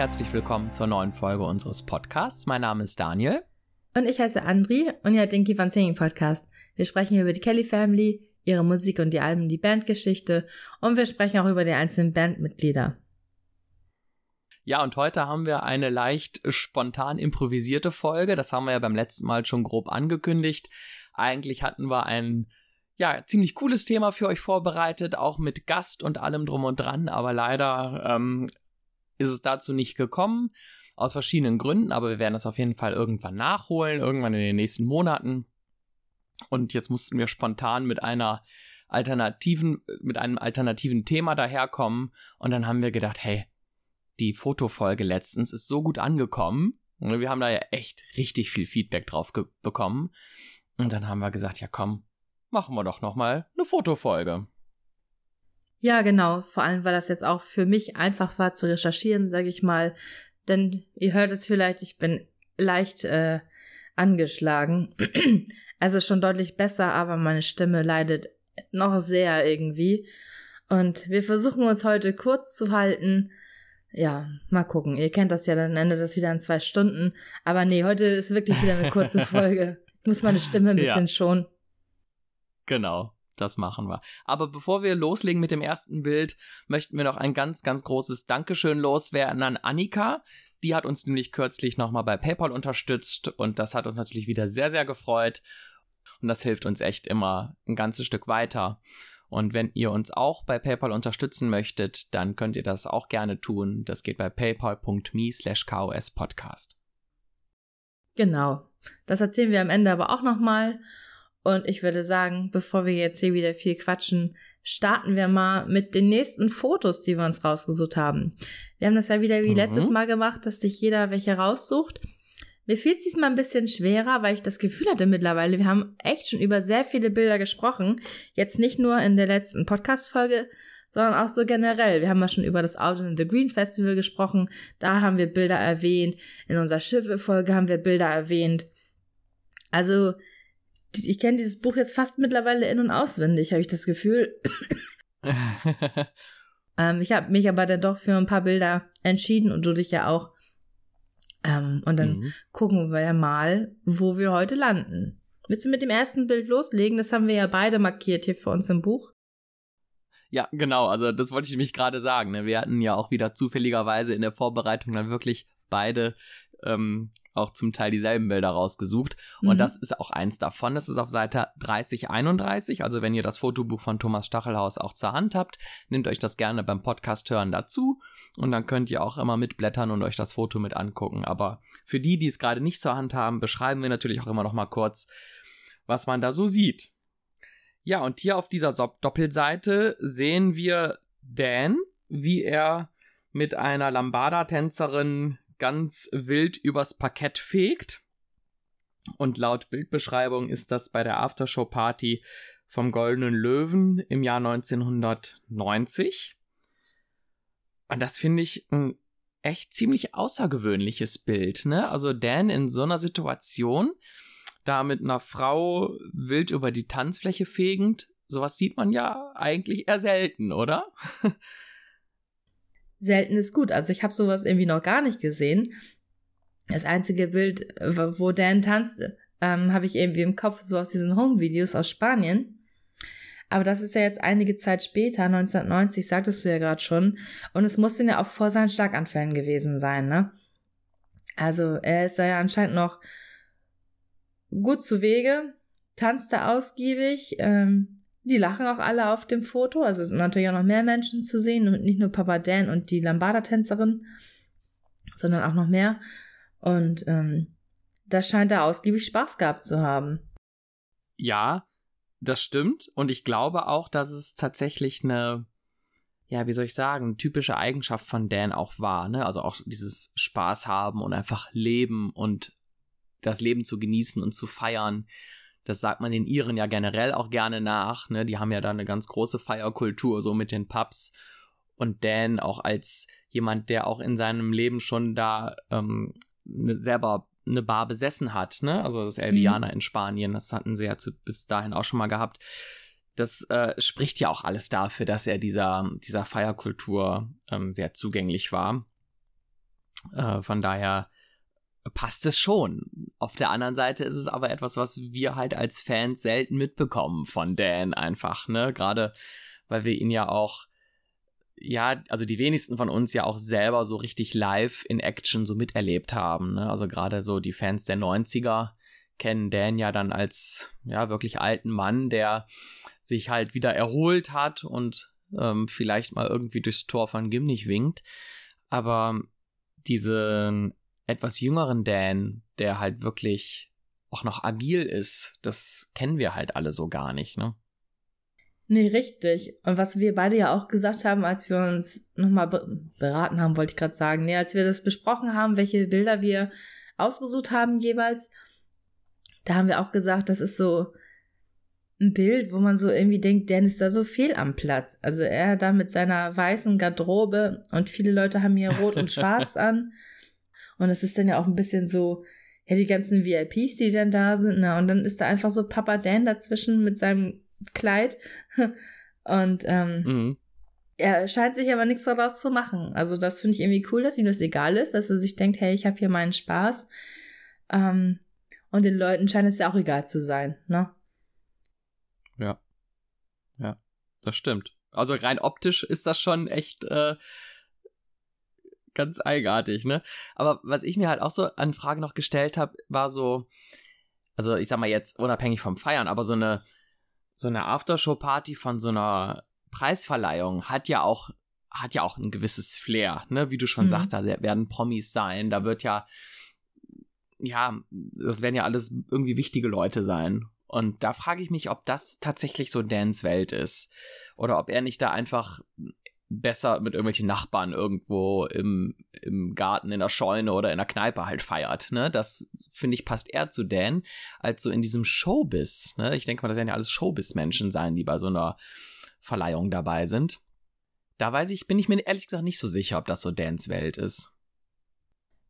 Herzlich willkommen zur neuen Folge unseres Podcasts. Mein Name ist Daniel. Und ich heiße Andri und ihr hört den Keep on Singing Podcast. Wir sprechen hier über die Kelly Family, ihre Musik und die Alben, die Bandgeschichte und wir sprechen auch über die einzelnen Bandmitglieder. Ja, und heute haben wir eine leicht spontan improvisierte Folge. Das haben wir ja beim letzten Mal schon grob angekündigt. Eigentlich hatten wir ein ja, ziemlich cooles Thema für euch vorbereitet, auch mit Gast und allem drum und dran, aber leider ähm, ist es dazu nicht gekommen, aus verschiedenen Gründen, aber wir werden das auf jeden Fall irgendwann nachholen, irgendwann in den nächsten Monaten. Und jetzt mussten wir spontan mit einer alternativen, mit einem alternativen Thema daherkommen und dann haben wir gedacht, hey, die Fotofolge letztens ist so gut angekommen. Wir haben da ja echt richtig viel Feedback drauf bekommen. Und dann haben wir gesagt, ja komm, machen wir doch nochmal eine Fotofolge. Ja, genau. Vor allem, weil das jetzt auch für mich einfach war zu recherchieren, sage ich mal. Denn ihr hört es vielleicht, ich bin leicht äh, angeschlagen. also schon deutlich besser, aber meine Stimme leidet noch sehr irgendwie. Und wir versuchen uns heute kurz zu halten. Ja, mal gucken. Ihr kennt das ja, dann endet das wieder in zwei Stunden. Aber nee, heute ist wirklich wieder eine kurze Folge. Ich muss meine Stimme ein bisschen ja. schonen. Genau das machen wir. Aber bevor wir loslegen mit dem ersten Bild, möchten wir noch ein ganz, ganz großes Dankeschön loswerden an Annika. Die hat uns nämlich kürzlich nochmal bei PayPal unterstützt und das hat uns natürlich wieder sehr, sehr gefreut. Und das hilft uns echt immer ein ganzes Stück weiter. Und wenn ihr uns auch bei PayPal unterstützen möchtet, dann könnt ihr das auch gerne tun. Das geht bei paypal.me slash kospodcast. Genau. Das erzählen wir am Ende aber auch nochmal. Und ich würde sagen, bevor wir jetzt hier wieder viel quatschen, starten wir mal mit den nächsten Fotos, die wir uns rausgesucht haben. Wir haben das ja wieder wie mhm. letztes Mal gemacht, dass sich jeder welche raussucht. Mir fiel es diesmal ein bisschen schwerer, weil ich das Gefühl hatte mittlerweile, wir haben echt schon über sehr viele Bilder gesprochen. Jetzt nicht nur in der letzten Podcast-Folge, sondern auch so generell. Wir haben ja schon über das Out in the Green Festival gesprochen. Da haben wir Bilder erwähnt. In unserer Schiffe-Folge haben wir Bilder erwähnt. Also, ich kenne dieses Buch jetzt fast mittlerweile in- und auswendig, habe ich das Gefühl. ähm, ich habe mich aber dann doch für ein paar Bilder entschieden und du dich ja auch. Ähm, und dann mhm. gucken wir ja mal, wo wir heute landen. Willst du mit dem ersten Bild loslegen? Das haben wir ja beide markiert hier für uns im Buch. Ja, genau. Also das wollte ich mich gerade sagen. Ne? Wir hatten ja auch wieder zufälligerweise in der Vorbereitung dann wirklich beide ähm, auch zum Teil dieselben Bilder rausgesucht. Und mhm. das ist auch eins davon. Das ist auf Seite 3031. Also wenn ihr das Fotobuch von Thomas Stachelhaus auch zur Hand habt, nehmt euch das gerne beim Podcast hören dazu. Und dann könnt ihr auch immer mitblättern und euch das Foto mit angucken. Aber für die, die es gerade nicht zur Hand haben, beschreiben wir natürlich auch immer noch mal kurz, was man da so sieht. Ja, und hier auf dieser Doppelseite sehen wir Dan, wie er mit einer Lambada-Tänzerin ganz wild übers Parkett fegt. Und laut Bildbeschreibung ist das bei der Aftershow-Party vom Goldenen Löwen im Jahr 1990. Und das finde ich ein echt ziemlich außergewöhnliches Bild, ne? Also Dan in so einer Situation, da mit einer Frau wild über die Tanzfläche fegend, sowas sieht man ja eigentlich eher selten, oder? selten ist gut. Also ich habe sowas irgendwie noch gar nicht gesehen. Das einzige Bild, wo Dan tanzt, ähm, habe ich irgendwie im Kopf so aus diesen Home-Videos aus Spanien. Aber das ist ja jetzt einige Zeit später, 1990, sagtest du ja gerade schon. Und es muss ja auch vor seinen Schlaganfällen gewesen sein, ne? Also er ist da ja anscheinend noch gut zu Wege, tanzt da ausgiebig, ähm, die lachen auch alle auf dem Foto. Also es sind natürlich auch noch mehr Menschen zu sehen und nicht nur Papa Dan und die Lambada-Tänzerin, sondern auch noch mehr. Und ähm, da scheint er ausgiebig Spaß gehabt zu haben. Ja, das stimmt. Und ich glaube auch, dass es tatsächlich eine, ja, wie soll ich sagen, typische Eigenschaft von Dan auch war. Ne? Also auch dieses Spaß haben und einfach leben und das Leben zu genießen und zu feiern. Das sagt man den Iren ja generell auch gerne nach. Ne? Die haben ja da eine ganz große Feierkultur, so mit den Pubs. Und Dan auch als jemand, der auch in seinem Leben schon da ähm, ne, selber eine Bar besessen hat, ne? Also das Elviana mhm. in Spanien, das hatten sie ja zu, bis dahin auch schon mal gehabt. Das äh, spricht ja auch alles dafür, dass er dieser, dieser Feierkultur ähm, sehr zugänglich war. Äh, von daher passt es schon. Auf der anderen Seite ist es aber etwas, was wir halt als Fans selten mitbekommen von Dan einfach, ne? Gerade weil wir ihn ja auch, ja, also die wenigsten von uns ja auch selber so richtig live in Action so miterlebt haben, ne? Also gerade so die Fans der 90er kennen Dan ja dann als, ja, wirklich alten Mann, der sich halt wieder erholt hat und ähm, vielleicht mal irgendwie durchs Tor von Gimnich winkt. Aber diesen etwas jüngeren Dan, der halt wirklich auch noch agil ist, das kennen wir halt alle so gar nicht, ne? Nee, richtig. Und was wir beide ja auch gesagt haben, als wir uns nochmal beraten haben, wollte ich gerade sagen, nee, als wir das besprochen haben, welche Bilder wir ausgesucht haben jeweils, da haben wir auch gesagt, das ist so ein Bild, wo man so irgendwie denkt, Dan ist da so fehl am Platz. Also er da mit seiner weißen Garderobe und viele Leute haben hier rot und schwarz an. Und es ist dann ja auch ein bisschen so, ja, die ganzen VIPs, die dann da sind, ne? Und dann ist da einfach so Papa Dan dazwischen mit seinem Kleid. Und ähm, mhm. er scheint sich aber nichts daraus zu machen. Also das finde ich irgendwie cool, dass ihm das egal ist, dass er sich denkt, hey, ich habe hier meinen Spaß. Ähm, und den Leuten scheint es ja auch egal zu sein, ne? Ja. Ja, das stimmt. Also rein optisch ist das schon echt äh, ganz eigenartig, ne? Aber was ich mir halt auch so an Frage noch gestellt habe, war so, also ich sag mal jetzt unabhängig vom Feiern, aber so eine so eine Aftershow-Party von so einer Preisverleihung hat ja auch hat ja auch ein gewisses Flair, ne? Wie du schon mhm. sagst, da werden Promis sein, da wird ja ja, das werden ja alles irgendwie wichtige Leute sein. Und da frage ich mich, ob das tatsächlich so Dans Welt ist. Oder ob er nicht da einfach besser mit irgendwelchen Nachbarn irgendwo im, im Garten, in der Scheune oder in der Kneipe halt feiert. Ne? Das, finde ich, passt eher zu Dan als so in diesem Showbiz. Ne? Ich denke mal, das werden ja alles Showbiz-Menschen sein, die bei so einer Verleihung dabei sind. Da weiß ich, bin ich mir ehrlich gesagt nicht so sicher, ob das so Dans Welt ist.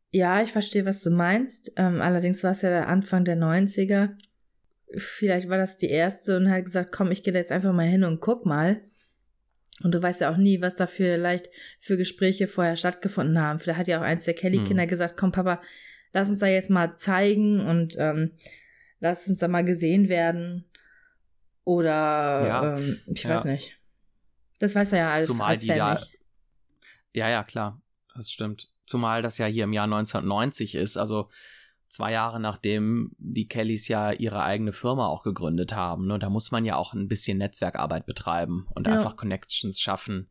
Ja, ich verstehe, was du meinst. Ähm, allerdings war es ja der Anfang der 90er. Vielleicht war das die erste und hat gesagt, komm, ich gehe da jetzt einfach mal hin und guck mal. Und du weißt ja auch nie, was da vielleicht für Gespräche vorher stattgefunden haben. Vielleicht hat ja auch eins der Kelly-Kinder hm. gesagt, komm Papa, lass uns da jetzt mal zeigen und ähm, lass uns da mal gesehen werden. Oder ja. ähm, ich ja. weiß nicht. Das weiß du ja alles Zumal als die ja, ja, ja, klar. Das stimmt. Zumal das ja hier im Jahr 1990 ist. Also zwei Jahre nachdem die Kellys ja ihre eigene Firma auch gegründet haben. Ne? Da muss man ja auch ein bisschen Netzwerkarbeit betreiben und ja. einfach Connections schaffen.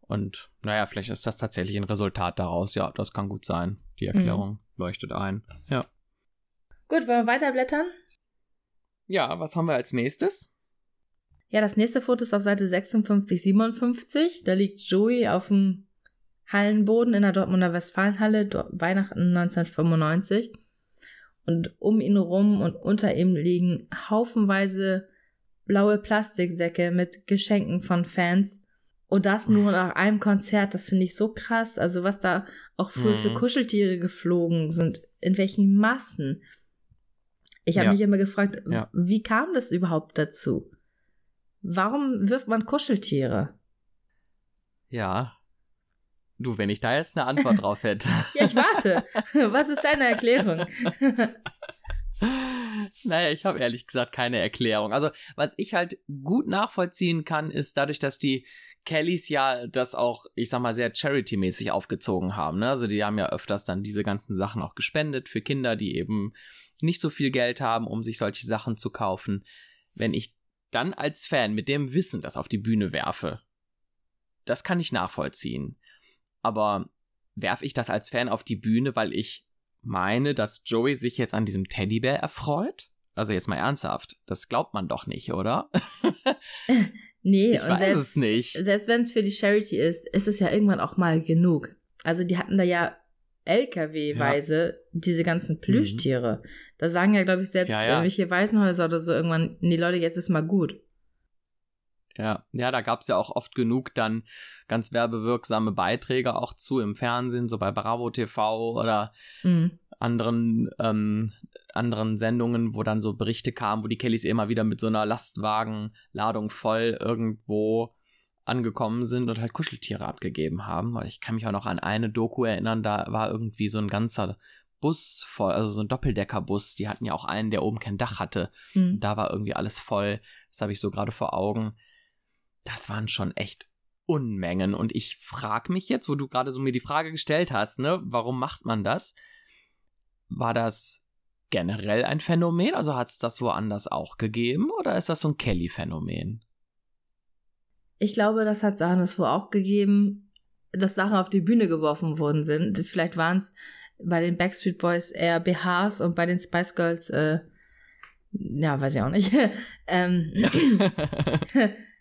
Und naja, vielleicht ist das tatsächlich ein Resultat daraus. Ja, das kann gut sein. Die mhm. Erklärung mhm. leuchtet ein. Ja. Gut, wollen wir weiterblättern? Ja, was haben wir als nächstes? Ja, das nächste Foto ist auf Seite 56, 57. Da liegt Joey auf dem Hallenboden in der Dortmunder Westfalenhalle, Weihnachten 1995 und um ihn rum und unter ihm liegen haufenweise blaue Plastiksäcke mit Geschenken von Fans. Und das nur nach einem Konzert, das finde ich so krass. Also was da auch für, mhm. für Kuscheltiere geflogen sind, in welchen Massen. Ich habe ja. mich immer gefragt, ja. wie kam das überhaupt dazu? Warum wirft man Kuscheltiere? Ja, Du, wenn ich da jetzt eine Antwort drauf hätte. ja, ich warte. Was ist deine Erklärung? naja, ich habe ehrlich gesagt keine Erklärung. Also, was ich halt gut nachvollziehen kann, ist dadurch, dass die Kellys ja das auch, ich sag mal, sehr charity-mäßig aufgezogen haben. Ne? Also, die haben ja öfters dann diese ganzen Sachen auch gespendet für Kinder, die eben nicht so viel Geld haben, um sich solche Sachen zu kaufen. Wenn ich dann als Fan mit dem Wissen das auf die Bühne werfe, das kann ich nachvollziehen aber werfe ich das als Fan auf die Bühne, weil ich meine, dass Joey sich jetzt an diesem Teddybär erfreut? Also jetzt mal ernsthaft, das glaubt man doch nicht, oder? nee, ich weiß selbst, es nicht. Selbst wenn es für die Charity ist, ist es ja irgendwann auch mal genug. Also die hatten da ja LKW-weise ja. diese ganzen Plüschtiere. Mhm. Da sagen ja, glaube ich, selbst ja, ja. irgendwelche Waisenhäuser oder so irgendwann, nee Leute, jetzt ist mal gut. Ja, ja, da gab es ja auch oft genug dann ganz werbewirksame Beiträge auch zu im Fernsehen, so bei Bravo TV oder mhm. anderen, ähm, anderen Sendungen, wo dann so Berichte kamen, wo die Kellys immer wieder mit so einer Lastwagenladung voll irgendwo angekommen sind und halt Kuscheltiere abgegeben haben. Weil ich kann mich auch noch an eine Doku erinnern, da war irgendwie so ein ganzer Bus voll, also so ein Doppeldeckerbus. Die hatten ja auch einen, der oben kein Dach hatte. Mhm. da war irgendwie alles voll. Das habe ich so gerade vor Augen. Das waren schon echt Unmengen. Und ich frage mich jetzt, wo du gerade so mir die Frage gestellt hast, ne, warum macht man das? War das generell ein Phänomen? Also hat es das woanders auch gegeben? Oder ist das so ein Kelly-Phänomen? Ich glaube, das hat es anderswo auch gegeben, dass Sachen auf die Bühne geworfen worden sind. Vielleicht waren es bei den Backstreet Boys eher BHs und bei den Spice Girls, äh, ja, weiß ich auch nicht. ähm,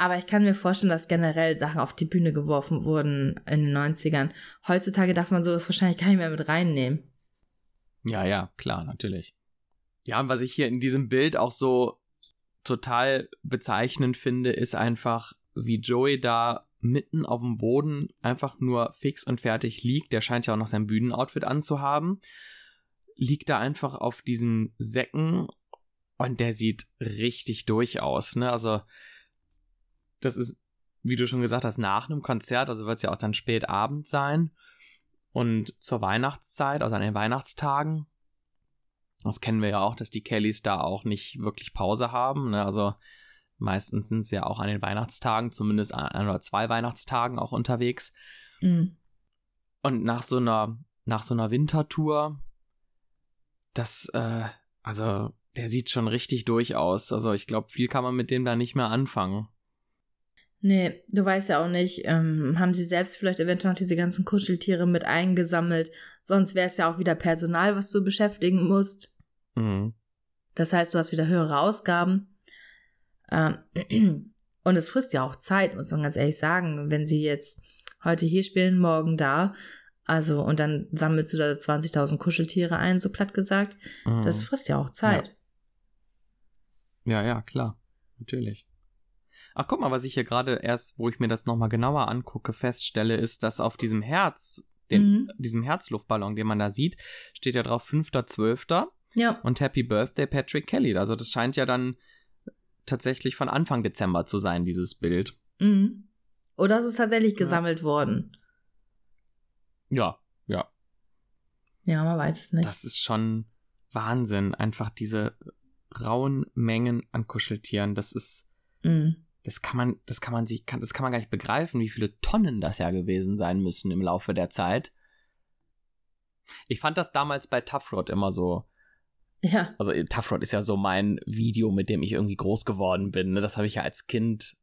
Aber ich kann mir vorstellen, dass generell Sachen auf die Bühne geworfen wurden in den 90ern. Heutzutage darf man sowas wahrscheinlich gar nicht mehr mit reinnehmen. Ja, ja, klar, natürlich. Ja, und was ich hier in diesem Bild auch so total bezeichnend finde, ist einfach, wie Joey da mitten auf dem Boden einfach nur fix und fertig liegt. Der scheint ja auch noch sein Bühnenoutfit anzuhaben. Liegt da einfach auf diesen Säcken und der sieht richtig durch aus. Ne? Also das ist, wie du schon gesagt hast, nach einem Konzert, also wird es ja auch dann spät Abend sein. Und zur Weihnachtszeit, also an den Weihnachtstagen, das kennen wir ja auch, dass die Kellys da auch nicht wirklich Pause haben. Ne? Also meistens sind sie ja auch an den Weihnachtstagen, zumindest an ein oder zwei Weihnachtstagen auch unterwegs. Mhm. Und nach so einer, nach so einer Wintertour, das, äh, also der sieht schon richtig durch aus. Also ich glaube, viel kann man mit dem da nicht mehr anfangen. Nee, du weißt ja auch nicht, ähm, haben sie selbst vielleicht eventuell noch diese ganzen Kuscheltiere mit eingesammelt. Sonst wäre es ja auch wieder Personal, was du beschäftigen musst. Mhm. Das heißt, du hast wieder höhere Ausgaben. Ähm, und es frisst ja auch Zeit, muss man ganz ehrlich sagen. Wenn sie jetzt heute hier spielen, morgen da, also, und dann sammelst du da 20.000 Kuscheltiere ein, so platt gesagt. Mhm. Das frisst ja auch Zeit. Ja, ja, ja klar. Natürlich. Ach, guck mal, was ich hier gerade erst, wo ich mir das nochmal genauer angucke, feststelle, ist, dass auf diesem Herz, den, mhm. diesem Herzluftballon, den man da sieht, steht ja drauf 5.12. Ja. Und Happy Birthday Patrick Kelly. Also das scheint ja dann tatsächlich von Anfang Dezember zu sein, dieses Bild. Mhm. Oder ist es tatsächlich gesammelt ja. worden? Ja, ja. Ja, man weiß es nicht. Das ist schon Wahnsinn. Einfach diese rauen Mengen an Kuscheltieren. Das ist. Mhm das kann man, das kann man sich, kann, das kann man gar nicht begreifen, wie viele Tonnen das ja gewesen sein müssen im Laufe der Zeit. Ich fand das damals bei Tough Rod immer so. Ja. Also Tough Rod ist ja so mein Video, mit dem ich irgendwie groß geworden bin. Ne? Das habe ich ja als Kind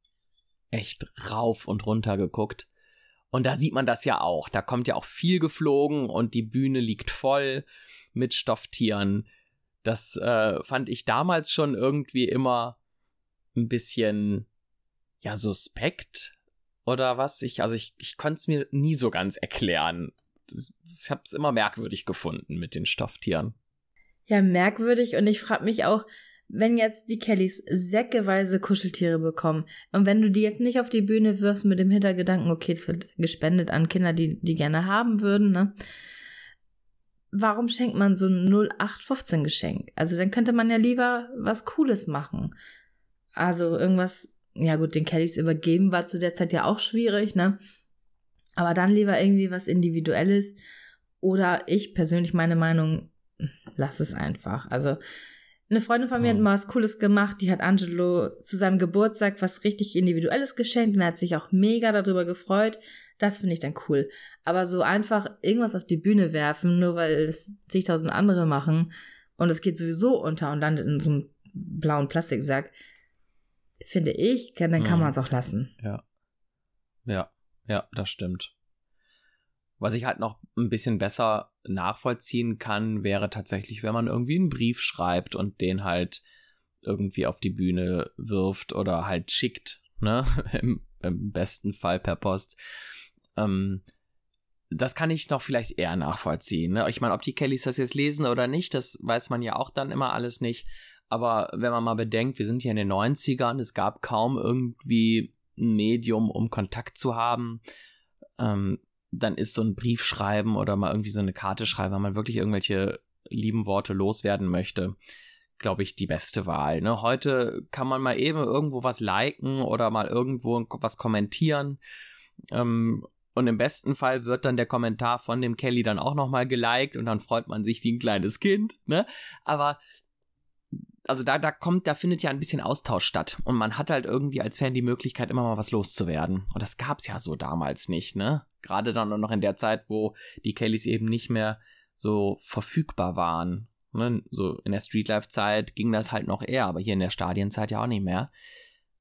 echt rauf und runter geguckt. Und da sieht man das ja auch. Da kommt ja auch viel geflogen und die Bühne liegt voll mit Stofftieren. Das äh, fand ich damals schon irgendwie immer ein bisschen ja, suspekt oder was. Ich, also ich, ich konnte es mir nie so ganz erklären. ich habe es immer merkwürdig gefunden mit den Stofftieren. Ja, merkwürdig und ich frage mich auch, wenn jetzt die Kellys säckeweise Kuscheltiere bekommen und wenn du die jetzt nicht auf die Bühne wirfst mit dem Hintergedanken, okay, das wird gespendet an Kinder, die die gerne haben würden, ne? Warum schenkt man so ein 0815 Geschenk? Also dann könnte man ja lieber was Cooles machen. Also irgendwas ja gut, den Kellys übergeben war zu der Zeit ja auch schwierig, ne? Aber dann lieber irgendwie was Individuelles. Oder ich persönlich meine Meinung, lass es einfach. Also, eine Freundin von mir hat mal was Cooles gemacht. Die hat Angelo zu seinem Geburtstag was richtig Individuelles geschenkt und er hat sich auch mega darüber gefreut. Das finde ich dann cool. Aber so einfach irgendwas auf die Bühne werfen, nur weil es zigtausend andere machen und es geht sowieso unter und landet in so einem blauen Plastiksack, finde ich, dann kann mhm. man es auch lassen. Ja. Ja, ja, das stimmt. Was ich halt noch ein bisschen besser nachvollziehen kann, wäre tatsächlich, wenn man irgendwie einen Brief schreibt und den halt irgendwie auf die Bühne wirft oder halt schickt, ne? Im, im besten Fall per Post. Ähm, das kann ich noch vielleicht eher nachvollziehen. Ne? Ich meine, ob die Kellys das jetzt lesen oder nicht, das weiß man ja auch dann immer alles nicht. Aber wenn man mal bedenkt, wir sind hier in den 90ern, es gab kaum irgendwie ein Medium, um Kontakt zu haben, ähm, dann ist so ein Brief schreiben oder mal irgendwie so eine Karte schreiben, wenn man wirklich irgendwelche lieben Worte loswerden möchte, glaube ich, die beste Wahl. Ne? Heute kann man mal eben irgendwo was liken oder mal irgendwo was kommentieren. Ähm, und im besten Fall wird dann der Kommentar von dem Kelly dann auch nochmal geliked und dann freut man sich wie ein kleines Kind. Ne? Aber also da, da kommt, da findet ja ein bisschen Austausch statt. Und man hat halt irgendwie als Fan die Möglichkeit, immer mal was loszuwerden. Und das gab's ja so damals nicht, ne? Gerade dann noch in der Zeit, wo die Kellys eben nicht mehr so verfügbar waren. Ne? So in der Streetlife-Zeit ging das halt noch eher, aber hier in der Stadienzeit ja auch nicht mehr.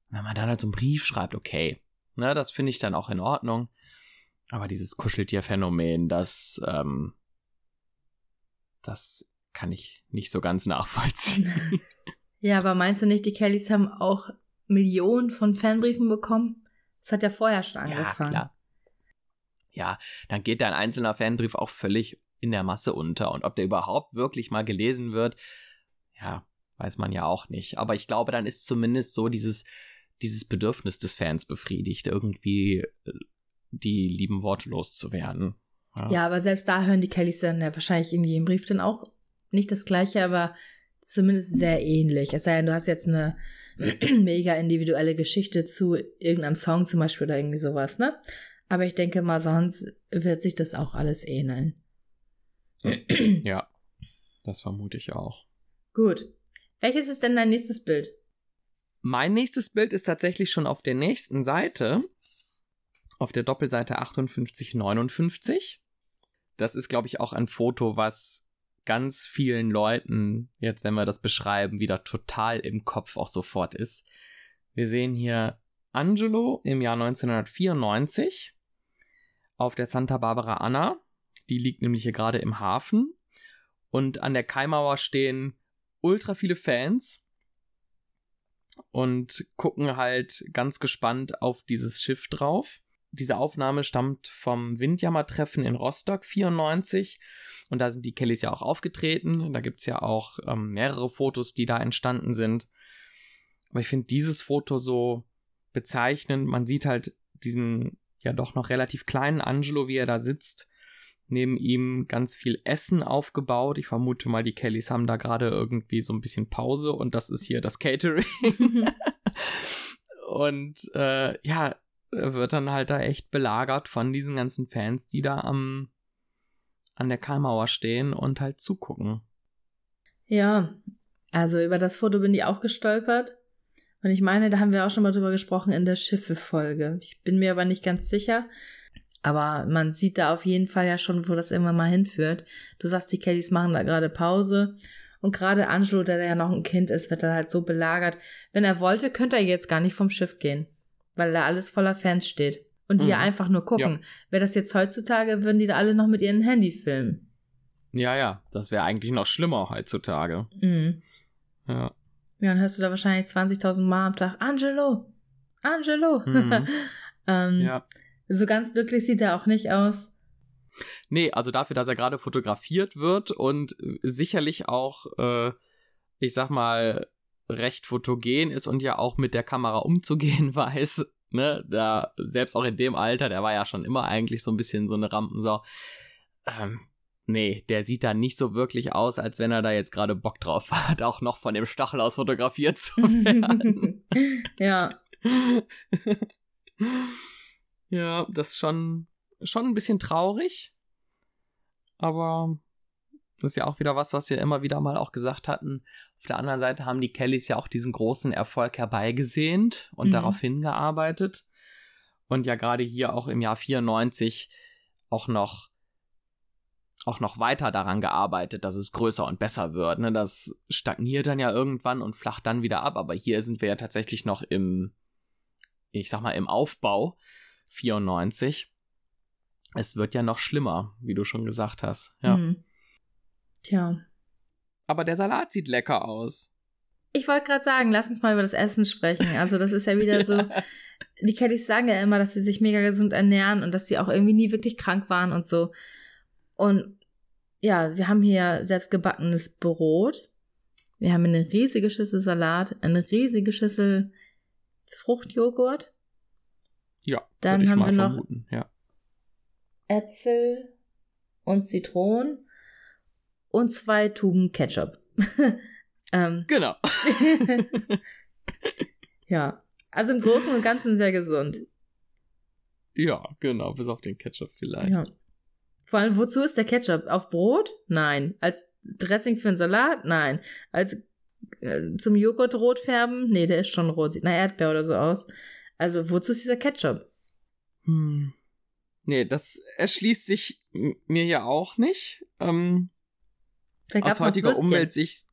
Wenn man dann halt so einen Brief schreibt, okay, ne, das finde ich dann auch in Ordnung. Aber dieses Kuscheltier-Phänomen, das, ähm, das kann ich nicht so ganz nachvollziehen. Ja, aber meinst du nicht, die Kellys haben auch Millionen von Fanbriefen bekommen? Das hat ja vorher schon angefangen. Ja, klar. Ja, dann geht ein einzelner Fanbrief auch völlig in der Masse unter. Und ob der überhaupt wirklich mal gelesen wird, ja, weiß man ja auch nicht. Aber ich glaube, dann ist zumindest so dieses, dieses Bedürfnis des Fans befriedigt, irgendwie äh, die lieben Worte loszuwerden. Ja. ja, aber selbst da hören die Kellys dann ja wahrscheinlich in jedem Brief dann auch nicht das Gleiche, aber zumindest sehr ähnlich. Es sei denn, du hast jetzt eine mega individuelle Geschichte zu irgendeinem Song zum Beispiel oder irgendwie sowas, ne? Aber ich denke mal, sonst wird sich das auch alles ähneln. ja, das vermute ich auch. Gut. Welches ist denn dein nächstes Bild? Mein nächstes Bild ist tatsächlich schon auf der nächsten Seite. Auf der Doppelseite 5859. Das ist, glaube ich, auch ein Foto, was ganz vielen Leuten, jetzt wenn wir das beschreiben, wieder total im Kopf auch sofort ist. Wir sehen hier Angelo im Jahr 1994 auf der Santa Barbara Anna. Die liegt nämlich hier gerade im Hafen. Und an der Kaimauer stehen ultra viele Fans und gucken halt ganz gespannt auf dieses Schiff drauf. Diese Aufnahme stammt vom Windjammer-Treffen in Rostock 94 und da sind die Kellys ja auch aufgetreten. Da gibt es ja auch ähm, mehrere Fotos, die da entstanden sind. Aber ich finde dieses Foto so bezeichnend. Man sieht halt diesen ja doch noch relativ kleinen Angelo, wie er da sitzt. Neben ihm ganz viel Essen aufgebaut. Ich vermute mal, die Kellys haben da gerade irgendwie so ein bisschen Pause und das ist hier das Catering. und äh, ja, wird dann halt da echt belagert von diesen ganzen Fans, die da am an der Karmauer stehen und halt zugucken. Ja, also über das Foto bin ich auch gestolpert. Und ich meine, da haben wir auch schon mal drüber gesprochen in der Schiffe-Folge. Ich bin mir aber nicht ganz sicher. Aber man sieht da auf jeden Fall ja schon, wo das irgendwann mal hinführt. Du sagst, die Kellys machen da gerade Pause. Und gerade Angelo, der ja noch ein Kind ist, wird da halt so belagert. Wenn er wollte, könnte er jetzt gar nicht vom Schiff gehen. Weil da alles voller Fans steht und die mhm. ja einfach nur gucken. Ja. Wäre das jetzt heutzutage, würden die da alle noch mit ihrem Handy filmen. Ja, ja, das wäre eigentlich noch schlimmer heutzutage. Mhm. Ja. Ja, dann hörst du da wahrscheinlich 20.000 Mal am Tag, Angelo, Angelo. Mhm. ähm, ja. So ganz glücklich sieht er auch nicht aus. Nee, also dafür, dass er gerade fotografiert wird und sicherlich auch, äh, ich sag mal, recht fotogen ist und ja auch mit der Kamera umzugehen weiß, ne, da, selbst auch in dem Alter, der war ja schon immer eigentlich so ein bisschen so eine Rampensau. Ähm, nee, der sieht da nicht so wirklich aus, als wenn er da jetzt gerade Bock drauf hat, auch noch von dem Stachel aus fotografiert zu werden. ja. ja, das ist schon, schon ein bisschen traurig. Aber das ist ja auch wieder was, was wir immer wieder mal auch gesagt hatten. Auf der anderen Seite haben die Kellys ja auch diesen großen Erfolg herbeigesehnt und mhm. darauf hingearbeitet. Und ja gerade hier auch im Jahr 94 auch noch auch noch weiter daran gearbeitet, dass es größer und besser wird. Ne? Das stagniert dann ja irgendwann und flacht dann wieder ab. Aber hier sind wir ja tatsächlich noch im, ich sag mal, im Aufbau 94. Es wird ja noch schlimmer, wie du schon gesagt hast. Ja. Mhm. Tja. Aber der Salat sieht lecker aus. Ich wollte gerade sagen, lass uns mal über das Essen sprechen. Also, das ist ja wieder so. Die Kellys sagen ja immer, dass sie sich mega gesund ernähren und dass sie auch irgendwie nie wirklich krank waren und so. Und ja, wir haben hier selbst gebackenes Brot. Wir haben eine riesige Schüssel Salat, eine riesige Schüssel Fruchtjoghurt. Ja, dann haben wir noch ja. Äpfel und Zitronen und zwei Tuben Ketchup. Ähm, Genau. ja. Also im Großen und Ganzen sehr gesund. ja, genau, bis auf den Ketchup vielleicht. Ja. Vor allem, wozu ist der Ketchup? Auf Brot? Nein. Als Dressing für einen Salat? Nein. Als äh, zum Joghurt rot färben? Nee, der ist schon rot. Sieht nach Erdbeer oder so aus. Also, wozu ist dieser Ketchup? Hm. Nee, das erschließt sich mir ja auch nicht. Ähm, aus heutiger. Umweltsicht.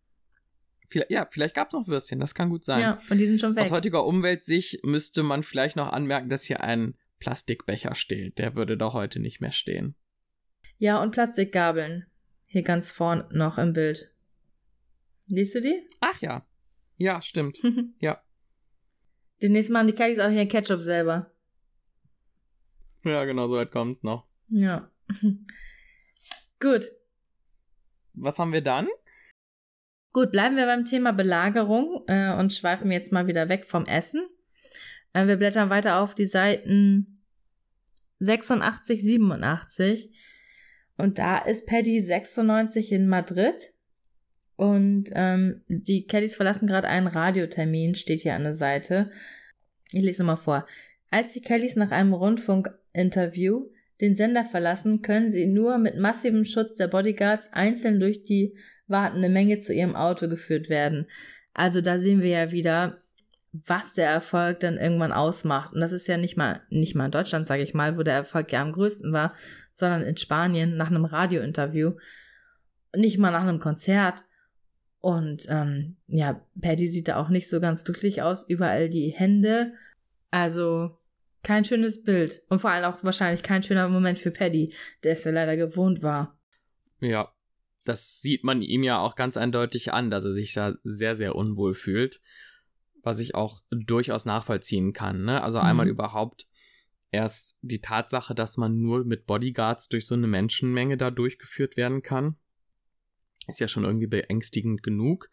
Vielleicht, ja, vielleicht gab es noch Würstchen, das kann gut sein. Ja, und die sind schon weg. Aus heutiger Umweltsicht müsste man vielleicht noch anmerken, dass hier ein Plastikbecher steht. Der würde da heute nicht mehr stehen. Ja, und Plastikgabeln. Hier ganz vorn noch im Bild. Liest du die? Ach ja. Ja, stimmt. Ja. Demnächst machen die Kellys auch hier Ketchup selber. Ja, genau, so weit kommt's noch. Ja. Gut. Was haben wir dann? Gut, bleiben wir beim Thema Belagerung äh, und schweifen jetzt mal wieder weg vom Essen. Äh, wir blättern weiter auf die Seiten 86, 87. Und da ist Paddy 96 in Madrid. Und ähm, die Kellys verlassen gerade einen Radiotermin, steht hier an der Seite. Ich lese mal vor. Als die Kellys nach einem Rundfunkinterview den Sender verlassen, können sie nur mit massivem Schutz der Bodyguards einzeln durch die wartende Menge zu ihrem Auto geführt werden. Also da sehen wir ja wieder, was der Erfolg dann irgendwann ausmacht. Und das ist ja nicht mal, nicht mal in Deutschland, sage ich mal, wo der Erfolg ja am größten war, sondern in Spanien nach einem Radiointerview. Nicht mal nach einem Konzert. Und ähm, ja, Paddy sieht da auch nicht so ganz glücklich aus. Überall die Hände. Also kein schönes Bild. Und vor allem auch wahrscheinlich kein schöner Moment für Paddy, der es ja leider gewohnt war. Ja, das sieht man ihm ja auch ganz eindeutig an, dass er sich da sehr, sehr unwohl fühlt. Was ich auch durchaus nachvollziehen kann. Ne? Also Mhm. einmal überhaupt erst die Tatsache, dass man nur mit Bodyguards durch so eine Menschenmenge da durchgeführt werden kann. Ist ja schon irgendwie beängstigend genug.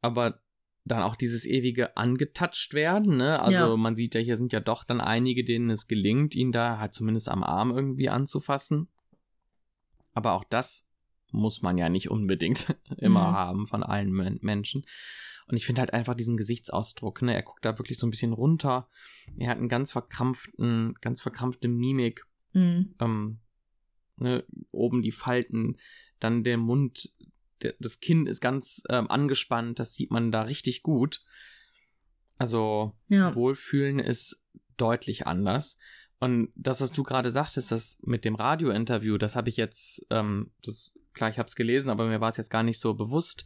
Aber dann auch dieses ewige angetatscht werden, ne? Also Ja. man sieht ja, hier sind ja doch dann einige, denen es gelingt, ihn da halt zumindest am Arm irgendwie anzufassen. Aber auch das muss man ja nicht unbedingt immer Mhm. haben von allen Men Menschen. Und ich finde halt einfach diesen Gesichtsausdruck, ne? Er guckt da wirklich so ein bisschen runter. Er hat einen ganz verkrampften, ganz verkrampfte Mimik. Mhm. Ähm, ne? Oben die Falten, dann der Mund, das Kinn ist ganz ähm, angespannt, das sieht man da richtig gut. Also Ja. Wohlfühlen ist deutlich anders. Und das, was du gerade sagtest, das mit dem Radiointerview, das habe ich jetzt, ähm, das, klar, ich habe es gelesen, aber mir war es jetzt gar nicht so bewusst.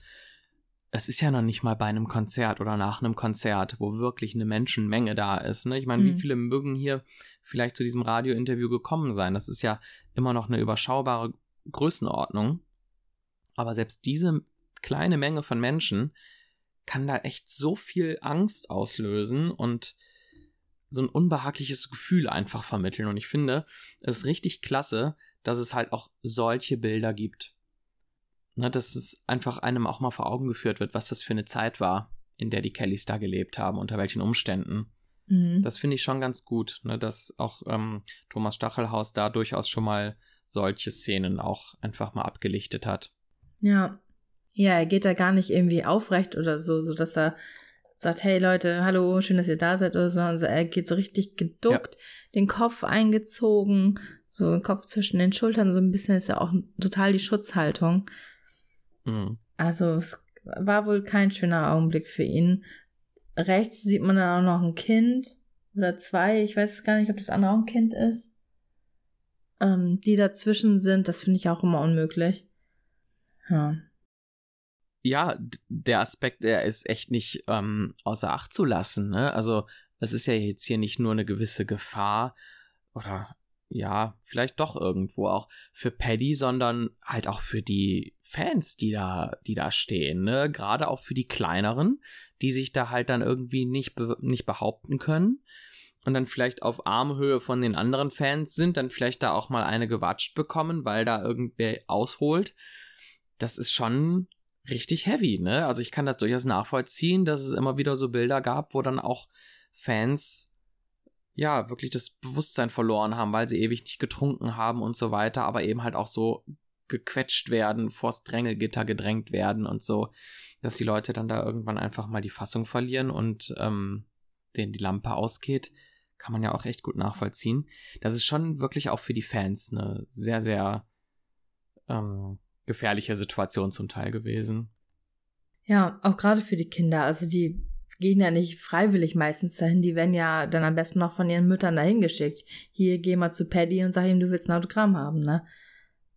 Es ist ja noch nicht mal bei einem Konzert oder nach einem Konzert, wo wirklich eine Menschenmenge da ist. Ne? Ich meine, Mhm. wie viele mögen hier vielleicht zu diesem Radiointerview gekommen sein? Das ist ja immer noch eine überschaubare Größenordnung. Aber selbst diese kleine Menge von Menschen kann da echt so viel Angst auslösen und so ein unbehagliches Gefühl einfach vermitteln. Und ich finde, es ist richtig klasse, dass es halt auch solche Bilder gibt. Ne, dass es einfach einem auch mal vor Augen geführt wird, was das für eine Zeit war, in der die Kellys da gelebt haben, unter welchen Umständen. Mhm. Das finde ich schon ganz gut, ne, dass auch ähm, Thomas Stachelhaus da durchaus schon mal solche Szenen auch einfach mal abgelichtet hat. Ja. Ja, er geht da gar nicht irgendwie aufrecht oder so, so dass er sagt, hey Leute, hallo, schön, dass ihr da seid oder so. Also er geht so richtig geduckt, den Kopf eingezogen, so den Kopf zwischen den Schultern, so ein bisschen ist ja auch total die Schutzhaltung. Mhm. Also es war wohl kein schöner Augenblick für ihn. Rechts sieht man dann auch noch ein Kind oder zwei, ich weiß gar nicht, ob das andere auch ein Kind ist. Ähm, die dazwischen sind, das finde ich auch immer unmöglich. Ja. ja, der Aspekt, der ist echt nicht ähm, außer Acht zu lassen. Ne? Also es ist ja jetzt hier nicht nur eine gewisse Gefahr oder ja, vielleicht doch irgendwo auch für Paddy, sondern halt auch für die Fans, die da, die da stehen. Ne? Gerade auch für die kleineren, die sich da halt dann irgendwie nicht, be nicht behaupten können und dann vielleicht auf Armhöhe von den anderen Fans sind, dann vielleicht da auch mal eine gewatscht bekommen, weil da irgendwer ausholt. Das ist schon richtig heavy, ne? Also ich kann das durchaus nachvollziehen, dass es immer wieder so Bilder gab, wo dann auch Fans ja wirklich das Bewusstsein verloren haben, weil sie ewig nicht getrunken haben und so weiter, aber eben halt auch so gequetscht werden, vors Drängelgitter gedrängt werden und so, dass die Leute dann da irgendwann einfach mal die Fassung verlieren und ähm, denen die Lampe ausgeht, kann man ja auch echt gut nachvollziehen. Das ist schon wirklich auch für die Fans eine sehr, sehr ähm, gefährliche Situation zum Teil gewesen. Ja, auch gerade für die Kinder. Also die gehen ja nicht freiwillig meistens dahin. Die werden ja dann am besten noch von ihren Müttern dahin geschickt. Hier, geh mal zu Paddy und sag ihm, du willst ein Autogramm haben, ne?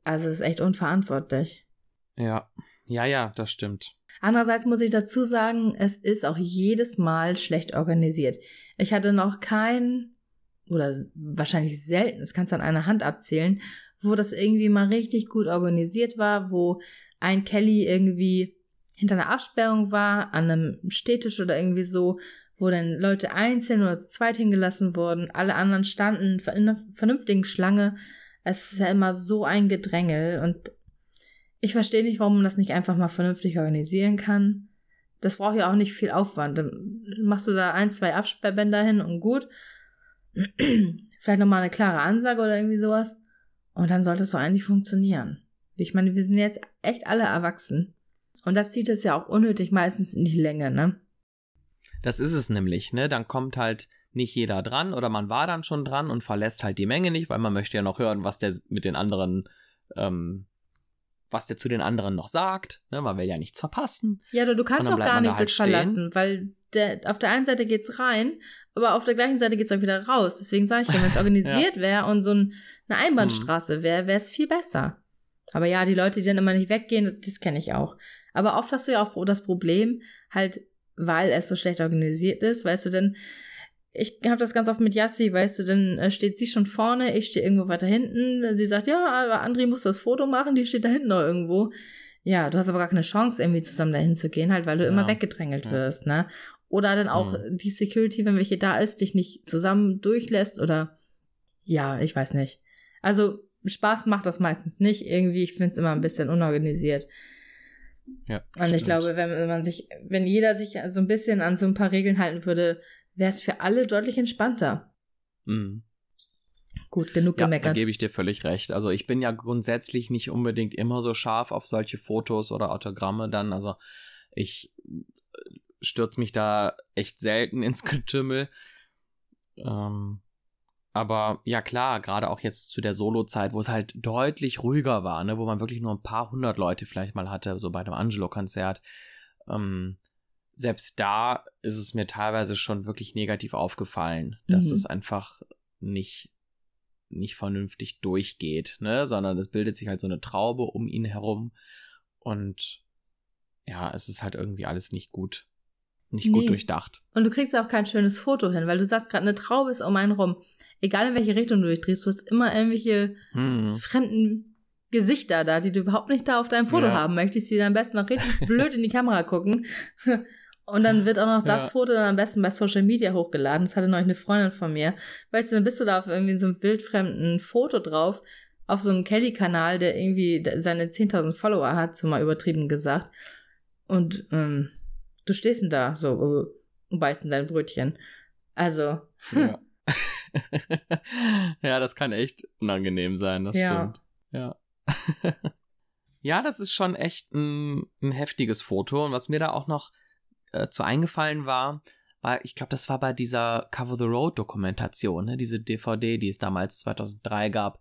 Also ist echt unverantwortlich. Ja, ja, ja, das stimmt. Andererseits muss ich dazu sagen, es ist auch jedes Mal schlecht organisiert. Ich hatte noch kein, oder wahrscheinlich selten, das kannst du an einer Hand abzählen, wo das irgendwie mal richtig gut organisiert war, wo ein Kelly irgendwie hinter einer Absperrung war, an einem Städtisch oder irgendwie so, wo dann Leute einzeln oder zu zweit hingelassen wurden, alle anderen standen in einer vernünftigen Schlange. Es ist ja immer so ein Gedrängel und ich verstehe nicht, warum man das nicht einfach mal vernünftig organisieren kann. Das braucht ja auch nicht viel Aufwand. Dann machst du da ein, zwei Absperrbänder hin und gut. Vielleicht nochmal eine klare Ansage oder irgendwie sowas. Und dann sollte es doch eigentlich funktionieren. Ich meine, wir sind jetzt echt alle erwachsen. Und das zieht es ja auch unnötig meistens in die Länge, ne? Das ist es nämlich, ne? Dann kommt halt nicht jeder dran oder man war dann schon dran und verlässt halt die Menge nicht, weil man möchte ja noch hören, was der mit den anderen, ähm, was der zu den anderen noch sagt, ne? Man will ja nichts verpassen. Ja, du, du kannst auch gar nicht halt das stehen. verlassen, weil der, auf der einen Seite geht's rein, aber auf der gleichen Seite geht's auch wieder raus. Deswegen sage ich dir, wenn es organisiert ja. wäre und so ein, eine Einbahnstraße wäre, wäre es viel besser. Aber ja, die Leute, die dann immer nicht weggehen, das, das kenne ich auch. Aber oft hast du ja auch das Problem, halt, weil es so schlecht organisiert ist, weißt du, denn ich habe das ganz oft mit Yassi, weißt du, dann äh, steht sie schon vorne, ich stehe irgendwo weiter hinten. Sie sagt, ja, aber André muss das Foto machen, die steht da hinten noch irgendwo. Ja, du hast aber gar keine Chance, irgendwie zusammen dahin zu gehen, halt, weil du ja. immer weggedrängelt ja. wirst, ne? Oder dann auch mhm. die Security, wenn welche da ist, dich nicht zusammen durchlässt oder ja, ich weiß nicht. Also Spaß macht das meistens nicht. Irgendwie, ich finde es immer ein bisschen unorganisiert. Ja, und stimmt. ich glaube, wenn man sich, wenn jeder sich so ein bisschen an so ein paar Regeln halten würde, wäre es für alle deutlich entspannter. Mhm. Gut, genug ja, gemeckert. Da gebe ich dir völlig recht. Also ich bin ja grundsätzlich nicht unbedingt immer so scharf auf solche Fotos oder Autogramme dann. Also ich äh, stürze mich da echt selten ins Getümmel. Ähm, aber ja klar, gerade auch jetzt zu der Solo-Zeit, wo es halt deutlich ruhiger war, ne, wo man wirklich nur ein paar hundert Leute vielleicht mal hatte, so bei einem Angelo-Konzert. Ähm, selbst da ist es mir teilweise schon wirklich negativ aufgefallen, dass mhm. es einfach nicht nicht vernünftig durchgeht, ne, sondern es bildet sich halt so eine Traube um ihn herum und ja, es ist halt irgendwie alles nicht gut nicht nee. gut durchdacht. Und du kriegst auch kein schönes Foto hin, weil du sagst gerade, eine Traube ist um einen rum egal in welche Richtung du dich drehst, du hast immer irgendwelche hm. fremden Gesichter da, die du überhaupt nicht da auf deinem Foto ja. haben möchtest, die dann am besten noch richtig blöd in die Kamera gucken. Und dann wird auch noch das ja. Foto dann am besten bei Social Media hochgeladen. Das hatte neulich eine Freundin von mir. Weißt du, dann bist du da auf irgendwie so einem wildfremden Foto drauf, auf so einem Kelly-Kanal, der irgendwie seine 10.000 Follower hat, so mal übertrieben gesagt. Und ähm, du stehst denn da so äh, und beißt in dein Brötchen. Also, ja. ja, das kann echt unangenehm sein, das ja. stimmt. Ja. ja, das ist schon echt ein, ein, heftiges Foto. Und was mir da auch noch äh, zu eingefallen war, war, ich glaube, das war bei dieser Cover the Road Dokumentation, ne? diese DVD, die es damals 2003 gab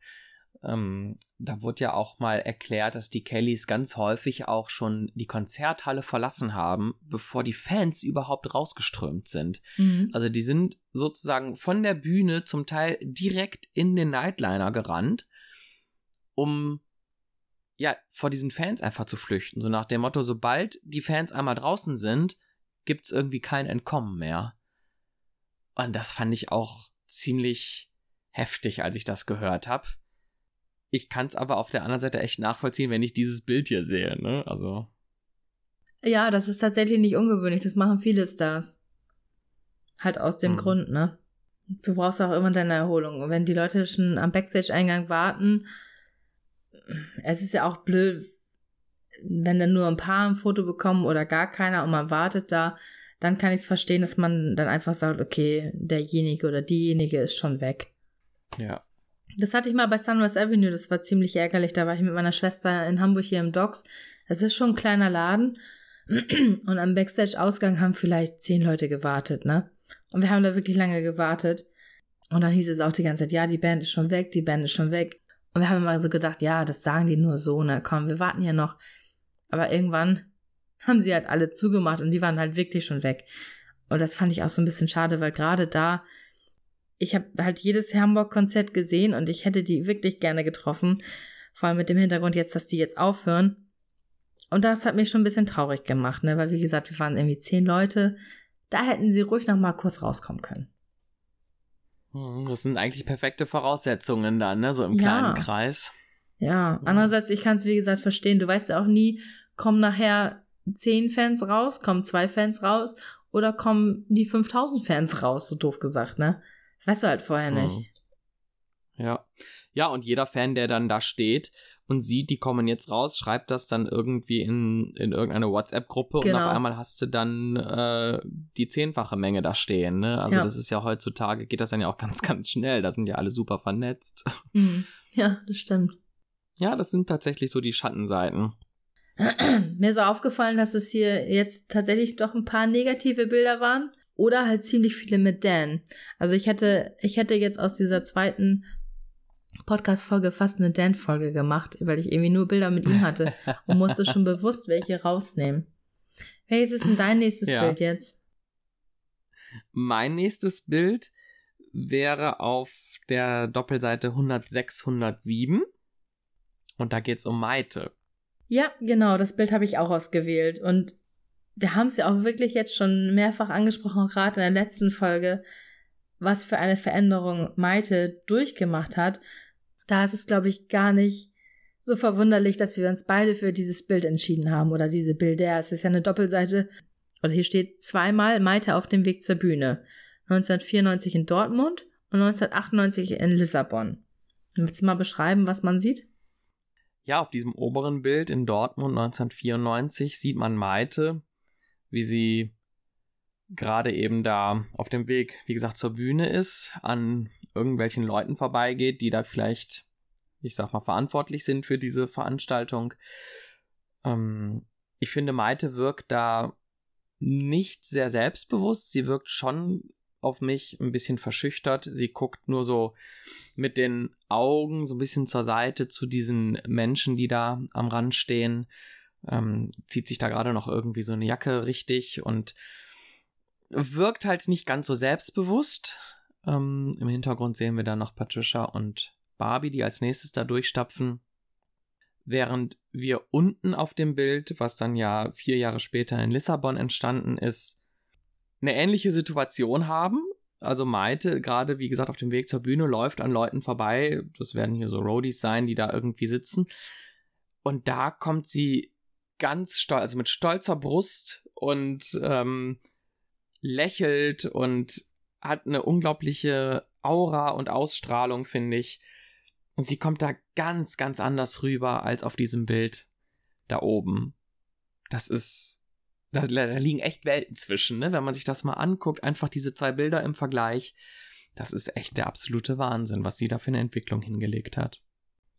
ähm, da wurde ja auch mal erklärt, dass die Kellys ganz häufig auch schon die Konzerthalle verlassen haben, bevor die Fans überhaupt rausgeströmt sind. Mhm. Also die sind sozusagen von der Bühne zum Teil direkt in den Nightliner gerannt, um ja vor diesen Fans einfach zu flüchten. So nach dem Motto, sobald die Fans einmal draußen sind, gibt's irgendwie kein Entkommen mehr. Und das fand ich auch ziemlich heftig, als ich das gehört habe ich kann es aber auf der anderen Seite echt nachvollziehen, wenn ich dieses Bild hier sehe, ne? Also. Ja, das ist tatsächlich nicht ungewöhnlich. Das machen viele Stars. Halt aus dem hm. Grund, ne? Du brauchst auch immer deine Erholung. Und wenn die Leute schon am Backstage-Eingang warten, es ist ja auch blöd, wenn dann nur ein paar ein Foto bekommen oder gar keiner und man wartet da, dann kann ich es verstehen, dass man dann einfach sagt, okay, derjenige oder diejenige ist schon weg. Ja. Das hatte ich mal bei Sunrise Avenue, das war ziemlich ärgerlich. Da war ich mit meiner Schwester in Hamburg hier im Docks. Das ist schon ein kleiner Laden. Und am Backstage-Ausgang haben vielleicht zehn Leute gewartet, ne? Und wir haben da wirklich lange gewartet. Und dann hieß es auch die ganze Zeit, ja, die Band ist schon weg, die Band ist schon weg. Und wir haben immer so gedacht, ja, das sagen die nur so, ne? Komm, wir warten hier noch. Aber irgendwann haben sie halt alle zugemacht und die waren halt wirklich schon weg. Und das fand ich auch so ein bisschen schade, weil gerade da, ich habe halt jedes Hamburg-Konzert gesehen und ich hätte die wirklich gerne getroffen. Vor allem mit dem Hintergrund jetzt, dass die jetzt aufhören. Und das hat mich schon ein bisschen traurig gemacht, ne? Weil wie gesagt, wir waren irgendwie zehn Leute. Da hätten sie ruhig noch mal kurz rauskommen können. Hm, das sind eigentlich perfekte Voraussetzungen dann, ne? So im kleinen ja. Kreis. Ja, andererseits, ich kann es wie gesagt verstehen. Du weißt ja auch nie, kommen nachher zehn Fans raus, kommen zwei Fans raus oder kommen die 5000 Fans raus, so doof gesagt, ne? Das weißt du halt vorher mhm. nicht. Ja. Ja, und jeder Fan, der dann da steht und sieht, die kommen jetzt raus, schreibt das dann irgendwie in, in irgendeine WhatsApp-Gruppe genau. und auf einmal hast du dann äh, die zehnfache Menge da stehen. Ne? Also ja. das ist ja heutzutage, geht das dann ja auch ganz, ganz schnell. Da sind ja alle super vernetzt. Mhm. Ja, das stimmt. Ja, das sind tatsächlich so die Schattenseiten. Mir ist aufgefallen, dass es hier jetzt tatsächlich doch ein paar negative Bilder waren oder halt ziemlich viele mit Dan. Also ich hätte, ich hätte jetzt aus dieser zweiten Podcast-Folge fast eine Dan-Folge gemacht, weil ich irgendwie nur Bilder mit ihm hatte und musste schon bewusst welche rausnehmen. Welches ist denn dein nächstes ja. Bild jetzt? Mein nächstes Bild wäre auf der Doppelseite 106, 107. Und da geht es um Maite. Ja, genau, das Bild habe ich auch ausgewählt. Und wir haben es ja auch wirklich jetzt schon mehrfach angesprochen, gerade in der letzten Folge, was für eine Veränderung Maite durchgemacht hat. Da ist es, glaube ich, gar nicht so verwunderlich, dass wir uns beide für dieses Bild entschieden haben oder diese Bilder. Es ist ja eine Doppelseite. Oder hier steht zweimal Maite auf dem Weg zur Bühne. 1994 in Dortmund und 1998 in Lissabon. Willst du mal beschreiben, was man sieht? Ja, auf diesem oberen Bild in Dortmund 1994 sieht man Maite, wie sie gerade eben da auf dem Weg, wie gesagt, zur Bühne ist, an irgendwelchen Leuten vorbeigeht, die da vielleicht, ich sag mal, verantwortlich sind für diese Veranstaltung. Ähm, ich finde, Maite wirkt da nicht sehr selbstbewusst. Sie wirkt schon auf mich ein bisschen verschüchtert. Sie guckt nur so mit den Augen so ein bisschen zur Seite zu diesen Menschen, die da am Rand stehen. Ähm, zieht sich da gerade noch irgendwie so eine Jacke richtig und wirkt halt nicht ganz so selbstbewusst. Ähm, Im Hintergrund sehen wir dann noch Patricia und Barbie, die als nächstes da durchstapfen. Während wir unten auf dem Bild, was dann ja vier Jahre später in Lissabon entstanden ist, eine ähnliche Situation haben. Also Maite, gerade wie gesagt, auf dem Weg zur Bühne, läuft an Leuten vorbei. Das werden hier so Roadies sein, die da irgendwie sitzen. Und da kommt sie ganz stolz, also mit stolzer Brust und ähm, lächelt und hat eine unglaubliche Aura und Ausstrahlung, finde ich. Und sie kommt da ganz, ganz anders rüber als auf diesem Bild da oben. Das ist da, da liegen echt Welten zwischen, ne? Wenn man sich das mal anguckt, einfach diese zwei Bilder im Vergleich, das ist echt der absolute Wahnsinn, was sie da für eine Entwicklung hingelegt hat.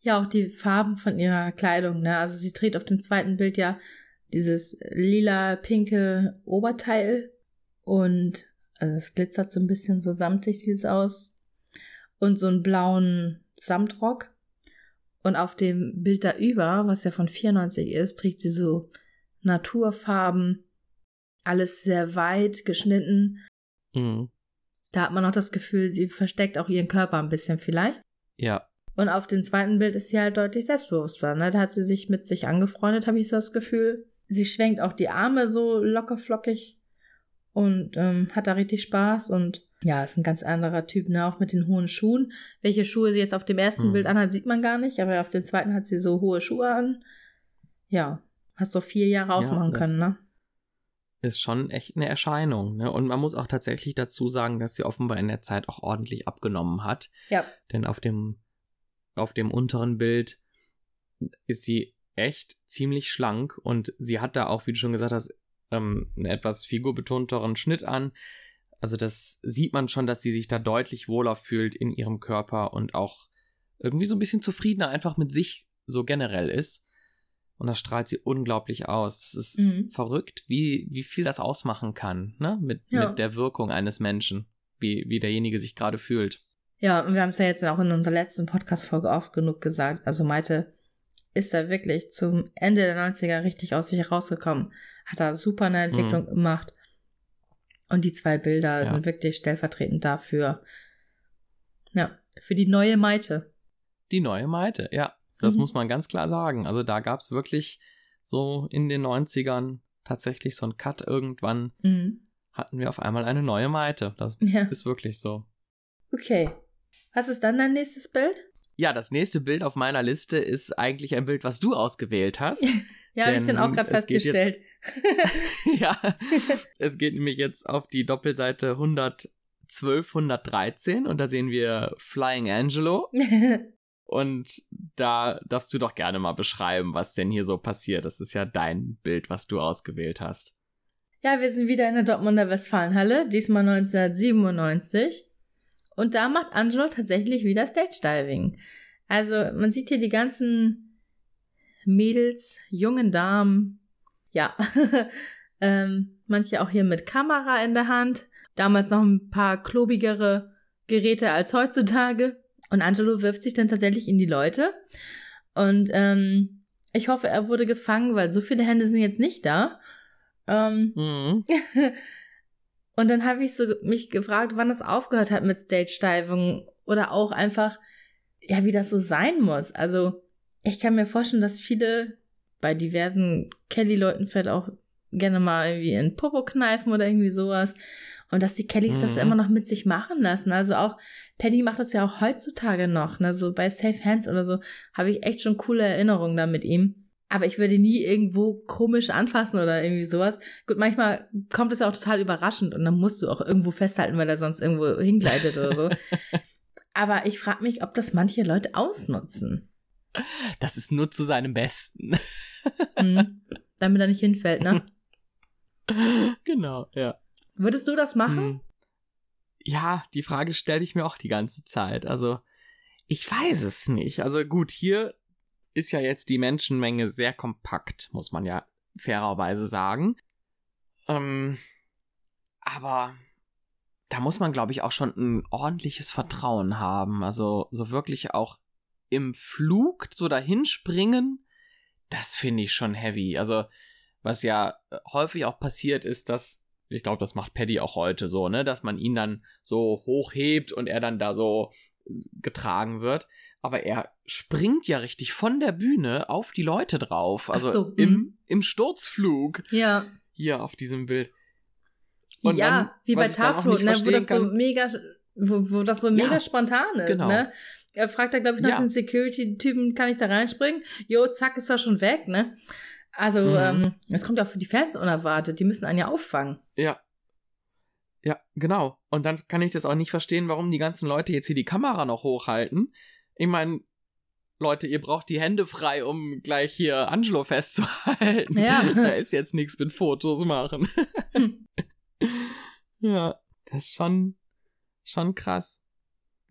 Ja, auch die Farben von ihrer Kleidung, ne? Also sie trägt auf dem zweiten Bild ja dieses lila-pinke Oberteil und also es glitzert so ein bisschen so samtig sieht es aus und so einen blauen Samtrock. Und auf dem Bild da über, was ja von 94 ist, trägt sie so Naturfarben, alles sehr weit geschnitten. Mhm. Da hat man auch das Gefühl, sie versteckt auch ihren Körper ein bisschen vielleicht. Ja. Und auf dem zweiten Bild ist sie halt deutlich selbstbewusster. Ne? Da hat sie sich mit sich angefreundet, habe ich so das Gefühl. Sie schwenkt auch die Arme so locker flockig und ähm, hat da richtig Spaß und ja, ist ein ganz anderer Typ, ne? Auch mit den hohen Schuhen. Welche Schuhe sie jetzt auf dem ersten mhm. Bild anhat, sieht man gar nicht, aber auf dem zweiten hat sie so hohe Schuhe an. Ja, hast du vier Jahre ausmachen ja, können, ne? Ist schon echt eine Erscheinung. Ne? Und man muss auch tatsächlich dazu sagen, dass sie offenbar in der Zeit auch ordentlich abgenommen hat. Ja. Denn auf dem, auf dem unteren Bild ist sie echt ziemlich schlank und sie hat da auch, wie du schon gesagt hast, ähm, einen etwas figurbetonteren Schnitt an. Also das sieht man schon, dass sie sich da deutlich wohler fühlt in ihrem Körper und auch irgendwie so ein bisschen zufriedener einfach mit sich so generell ist. Und das strahlt sie unglaublich aus. Das ist mhm. verrückt, wie, wie viel das ausmachen kann, ne? Mit, ja. mit der Wirkung eines Menschen, wie, wie derjenige sich gerade fühlt. Ja, und wir haben es ja jetzt auch in unserer letzten Podcast-Folge oft genug gesagt. Also Maite ist da wirklich zum Ende der 90er richtig aus sich herausgekommen. Hat da super eine Entwicklung mhm. gemacht. Und die zwei Bilder ja. sind wirklich stellvertretend dafür. Ja, für die neue Maite. Die neue Maite, ja. Das mhm. muss man ganz klar sagen. Also da gab es wirklich so in den 90ern tatsächlich so einen Cut irgendwann. Mhm. Hatten wir auf einmal eine neue Maite. Das ja. ist wirklich so. Okay. Was ist dann dein nächstes Bild? Ja, das nächste Bild auf meiner Liste ist eigentlich ein Bild, was du ausgewählt hast. ja, habe ich dann auch gerade festgestellt. Jetzt, ja, es geht nämlich jetzt auf die Doppelseite 112, 113 und da sehen wir Flying Angelo. Und da darfst du doch gerne mal beschreiben, was denn hier so passiert. Das ist ja dein Bild, was du ausgewählt hast. Ja, wir sind wieder in der Dortmunder Westfalenhalle, diesmal 1997. Und da macht Angelo tatsächlich wieder Stage Diving. Also man sieht hier die ganzen Mädels, jungen Damen, ja, ähm, manche auch hier mit Kamera in der Hand. Damals noch ein paar klobigere Geräte als heutzutage. Und Angelo wirft sich dann tatsächlich in die Leute. Und ähm, ich hoffe, er wurde gefangen, weil so viele Hände sind jetzt nicht da. Ähm, mhm. und dann habe ich so mich gefragt, wann das aufgehört hat mit Stage Diving oder auch einfach, ja, wie das so sein muss. Also ich kann mir vorstellen, dass viele bei diversen Kelly-Leuten vielleicht auch gerne mal irgendwie in Popo kneifen oder irgendwie sowas. Und dass die Kellys mhm. das immer noch mit sich machen lassen. Also auch, Paddy macht das ja auch heutzutage noch. Ne? So bei Safe Hands oder so habe ich echt schon coole Erinnerungen da mit ihm. Aber ich würde nie irgendwo komisch anfassen oder irgendwie sowas. Gut, manchmal kommt es ja auch total überraschend und dann musst du auch irgendwo festhalten, weil er sonst irgendwo hingleitet oder so. Aber ich frage mich, ob das manche Leute ausnutzen. Das ist nur zu seinem Besten. mhm. Damit er nicht hinfällt, ne? Genau, ja. Würdest du das machen? Hm. Ja, die Frage stelle ich mir auch die ganze Zeit. Also, ich weiß es nicht. Also gut, hier ist ja jetzt die Menschenmenge sehr kompakt, muss man ja fairerweise sagen. Ähm, aber da muss man, glaube ich, auch schon ein ordentliches Vertrauen haben. Also so wirklich auch im Flug so dahinspringen, das finde ich schon heavy. Also was ja häufig auch passiert ist, dass ich glaube, das macht Paddy auch heute so, ne, dass man ihn dann so hochhebt und er dann da so getragen wird. Aber er springt ja richtig von der Bühne auf die Leute drauf. Also so, im, mhm. im Sturzflug. Ja. Hier auf diesem Bild. Und ja, dann, wie bei Taflo, ne, wo das so mega, wo, wo das so mega ja, spontan ist, genau. ne? Er fragt da, glaube ich, nach ja. den Security-Typen, kann ich da reinspringen? Jo, zack, ist er schon weg, ne? Also, mhm. ähm, das kommt ja auch für die Fans unerwartet. Die müssen einen ja auffangen. Ja. Ja, genau. Und dann kann ich das auch nicht verstehen, warum die ganzen Leute jetzt hier die Kamera noch hochhalten. Ich meine, Leute, ihr braucht die Hände frei, um gleich hier Angelo festzuhalten. Ja. Da ist jetzt nichts mit Fotos machen. Hm. ja, das ist schon, schon krass.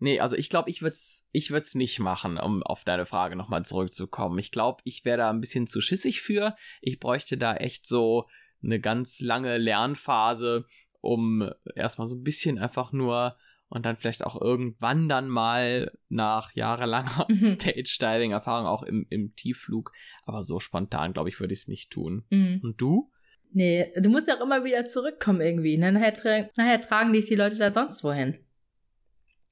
Nee, also ich glaube, ich würde es ich würd's nicht machen, um auf deine Frage nochmal zurückzukommen. Ich glaube, ich wäre da ein bisschen zu schissig für. Ich bräuchte da echt so eine ganz lange Lernphase, um erstmal so ein bisschen einfach nur und dann vielleicht auch irgendwann dann mal nach jahrelanger mhm. Stage-Diving-Erfahrung auch im, im Tiefflug. Aber so spontan, glaube ich, würde ich es nicht tun. Mhm. Und du? Nee, du musst ja auch immer wieder zurückkommen irgendwie. Ne? Nachher, tra nachher tragen dich die Leute da sonst wohin.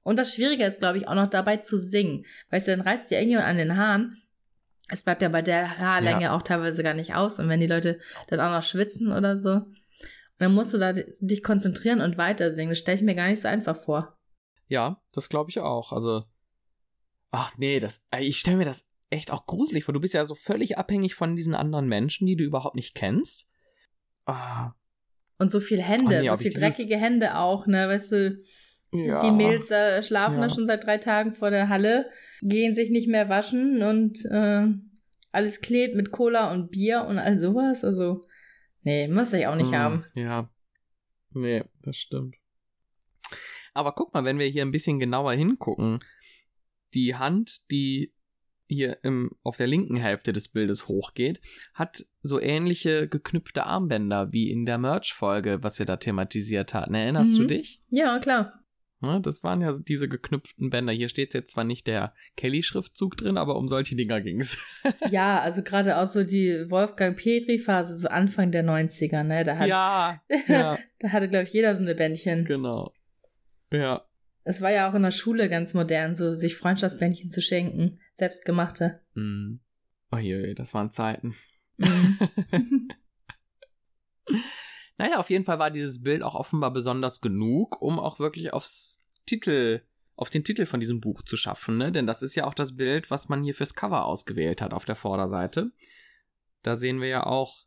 Und das Schwierige ist, glaube ich, auch noch dabei zu singen. Weißt du, dann reißt dir irgendjemand an den Haaren. Es bleibt ja bei der Haarlänge ja. auch teilweise gar nicht aus. Und wenn die Leute dann auch noch schwitzen oder so, dann musst du da dich konzentrieren und weiter singen. Das stelle ich mir gar nicht so einfach vor. Ja, das glaube ich auch. Also, ach nee, das, ich stelle mir das echt auch gruselig vor. Du bist ja so völlig abhängig von diesen anderen Menschen, die du überhaupt nicht kennst. Ah. Und so viel Hände, oh nee, so viel dreckige Hände auch, ne, weißt du ja. Die Mädels äh, schlafen ja. da schon seit drei Tagen vor der Halle, gehen sich nicht mehr waschen und äh, alles klebt mit Cola und Bier und all sowas. Also, nee, muss ich auch nicht mm, haben. Ja. Nee, das stimmt. Aber guck mal, wenn wir hier ein bisschen genauer hingucken, die Hand, die hier im, auf der linken Hälfte des Bildes hochgeht, hat so ähnliche geknüpfte Armbänder wie in der Merch-Folge, was wir da thematisiert hatten. Erinnerst mhm. du dich? Ja, klar. Ja, das waren ja diese geknüpften Bänder. Hier steht jetzt zwar nicht der Kelly-Schriftzug drin, aber um solche Dinger ging es. ja, also gerade auch so die Wolfgang Petri-Phase, so Anfang der 90er, ne? Da hat, ja, ja. da hatte, glaube ich, jeder so eine Bändchen. Genau. Ja. Es war ja auch in der Schule ganz modern, so sich Freundschaftsbändchen zu schenken, selbstgemachte. Mm. Oh je, das waren Zeiten. Mm. naja, auf jeden Fall war dieses Bild auch offenbar besonders genug, um auch wirklich aufs Titel, auf den Titel von diesem Buch zu schaffen, ne? Denn das ist ja auch das Bild, was man hier fürs Cover ausgewählt hat auf der Vorderseite. Da sehen wir ja auch,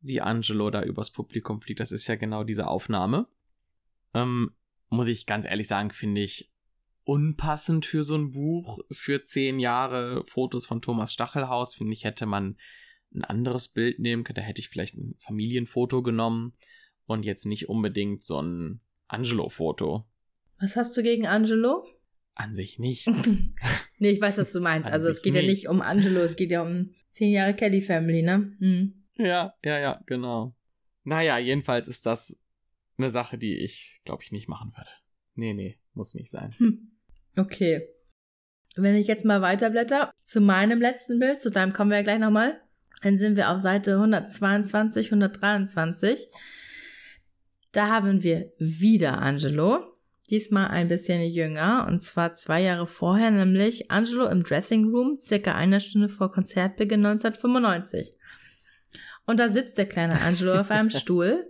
wie Angelo da übers Publikum fliegt. Das ist ja genau diese Aufnahme. Ähm, muss ich ganz ehrlich sagen, finde ich unpassend für so ein Buch. Für zehn Jahre Fotos von Thomas Stachelhaus, finde ich, hätte man ein anderes Bild nehmen können. Da hätte ich vielleicht ein Familienfoto genommen und jetzt nicht unbedingt so ein Angelo-Foto. Was hast du gegen Angelo? An sich nicht. nee, ich weiß, was du meinst. also es geht nicht. ja nicht um Angelo, es geht ja um zehn Jahre Kelly Family, ne? Hm. Ja, ja, ja, genau. Naja, jedenfalls ist das eine Sache, die ich, glaube ich, nicht machen würde. Nee, nee, muss nicht sein. Hm. Okay. Wenn ich jetzt mal weiterblätter zu meinem letzten Bild, zu deinem kommen wir ja gleich nochmal, dann sind wir auf Seite 122, 123. Da haben wir wieder Angelo. Diesmal ein bisschen jünger, und zwar zwei Jahre vorher, nämlich Angelo im Dressing Room, circa eine Stunde vor Konzertbeginn 1995. Und da sitzt der kleine Angelo auf einem Stuhl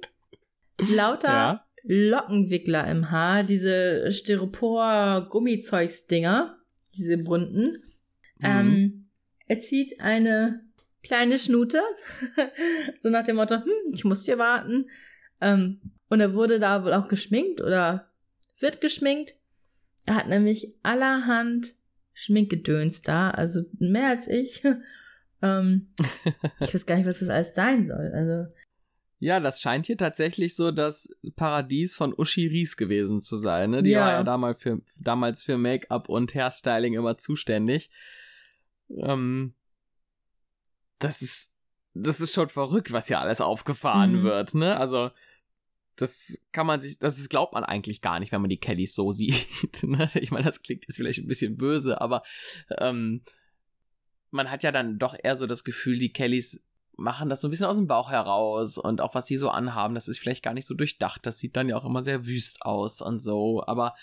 lauter ja. Lockenwickler im Haar, diese Styropor-Gummizeugsdinger, diese bunten. Mhm. Ähm, er zieht eine kleine Schnute, so nach dem Motto, hm, ich muss hier warten. Ähm, und er wurde da wohl auch geschminkt oder wird geschminkt. Er hat nämlich allerhand Schminkgedöns da, also mehr als ich. ähm, ich weiß gar nicht, was das alles sein soll. Also ja, das scheint hier tatsächlich so das Paradies von Uschi Ries gewesen zu sein. Ne? Die ja. war ja damals für, damals für Make-up und Hairstyling immer zuständig. Ähm, das ist, das ist schon verrückt, was hier alles aufgefahren mhm. wird, ne? Also, das kann man sich, das glaubt man eigentlich gar nicht, wenn man die Kellys so sieht. Ne? Ich meine, das klingt jetzt vielleicht ein bisschen böse, aber ähm, man hat ja dann doch eher so das Gefühl, die Kellys machen das so ein bisschen aus dem Bauch heraus und auch was sie so anhaben, das ist vielleicht gar nicht so durchdacht. Das sieht dann ja auch immer sehr wüst aus und so. Aber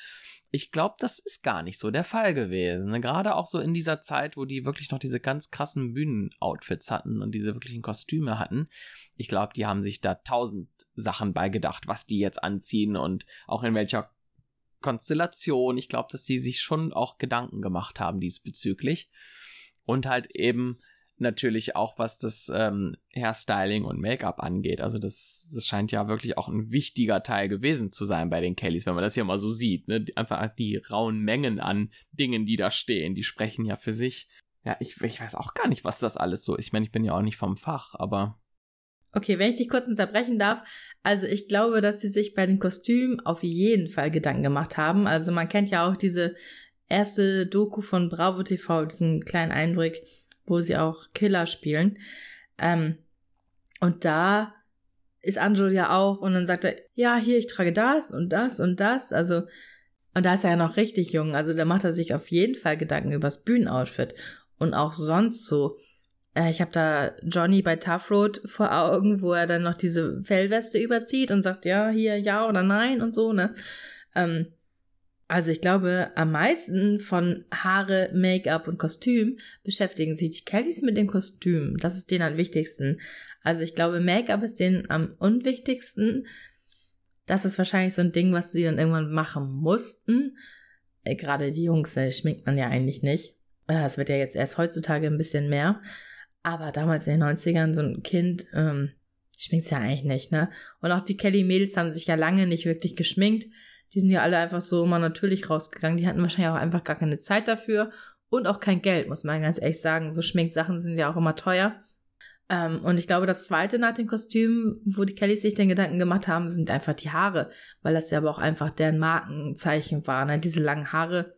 ich glaube, das ist gar nicht so der Fall gewesen. Ne? Gerade auch so in dieser Zeit, wo die wirklich noch diese ganz krassen Bühnenoutfits hatten und diese wirklichen Kostüme hatten. Ich glaube, die haben sich da tausend Sachen beigedacht, was die jetzt anziehen und auch in welcher Konstellation. Ich glaube, dass die sich schon auch Gedanken gemacht haben diesbezüglich. Und halt eben natürlich auch, was das ähm, Hairstyling und Make-up angeht. Also das, das scheint ja wirklich auch ein wichtiger Teil gewesen zu sein bei den Kellys, wenn man das hier mal so sieht. Ne? Einfach die rauen Mengen an Dingen, die da stehen, die sprechen ja für sich. Ja, ich, ich weiß auch gar nicht, was das alles so ist. Ich meine, ich bin ja auch nicht vom Fach, aber. Okay, wenn ich dich kurz unterbrechen darf. Also ich glaube, dass sie sich bei den Kostümen auf jeden Fall Gedanken gemacht haben. Also man kennt ja auch diese erste Doku von Bravo TV, diesen kleinen Einblick, wo sie auch Killer spielen. Ähm, und da ist Angelo ja auch und dann sagt er, ja, hier, ich trage das und das und das. Also, und da ist er ja noch richtig jung. Also da macht er sich auf jeden Fall Gedanken übers Bühnenoutfit. Und auch sonst so. Äh, ich habe da Johnny bei Tough Road vor Augen, wo er dann noch diese Fellweste überzieht und sagt, ja, hier, ja oder nein und so, ne? Ähm, also ich glaube, am meisten von Haare, Make-up und Kostüm beschäftigen sich die Kellys mit den Kostümen. Das ist denen am wichtigsten. Also ich glaube, Make-up ist denen am unwichtigsten. Das ist wahrscheinlich so ein Ding, was sie dann irgendwann machen mussten. Äh, Gerade die Jungs äh, schminkt man ja eigentlich nicht. Äh, es wird ja jetzt erst heutzutage ein bisschen mehr. Aber damals in den 90ern so ein Kind ähm, schminkt ja eigentlich nicht, ne? Und auch die Kelly-Mädels haben sich ja lange nicht wirklich geschminkt. Die sind ja alle einfach so immer natürlich rausgegangen. Die hatten wahrscheinlich auch einfach gar keine Zeit dafür und auch kein Geld, muss man ganz ehrlich sagen. So Schminksachen sind ja auch immer teuer. Ähm, und ich glaube, das zweite nach den Kostümen, wo die Kellys sich den Gedanken gemacht haben, sind einfach die Haare, weil das ja aber auch einfach deren Markenzeichen war. Ne? Diese langen Haare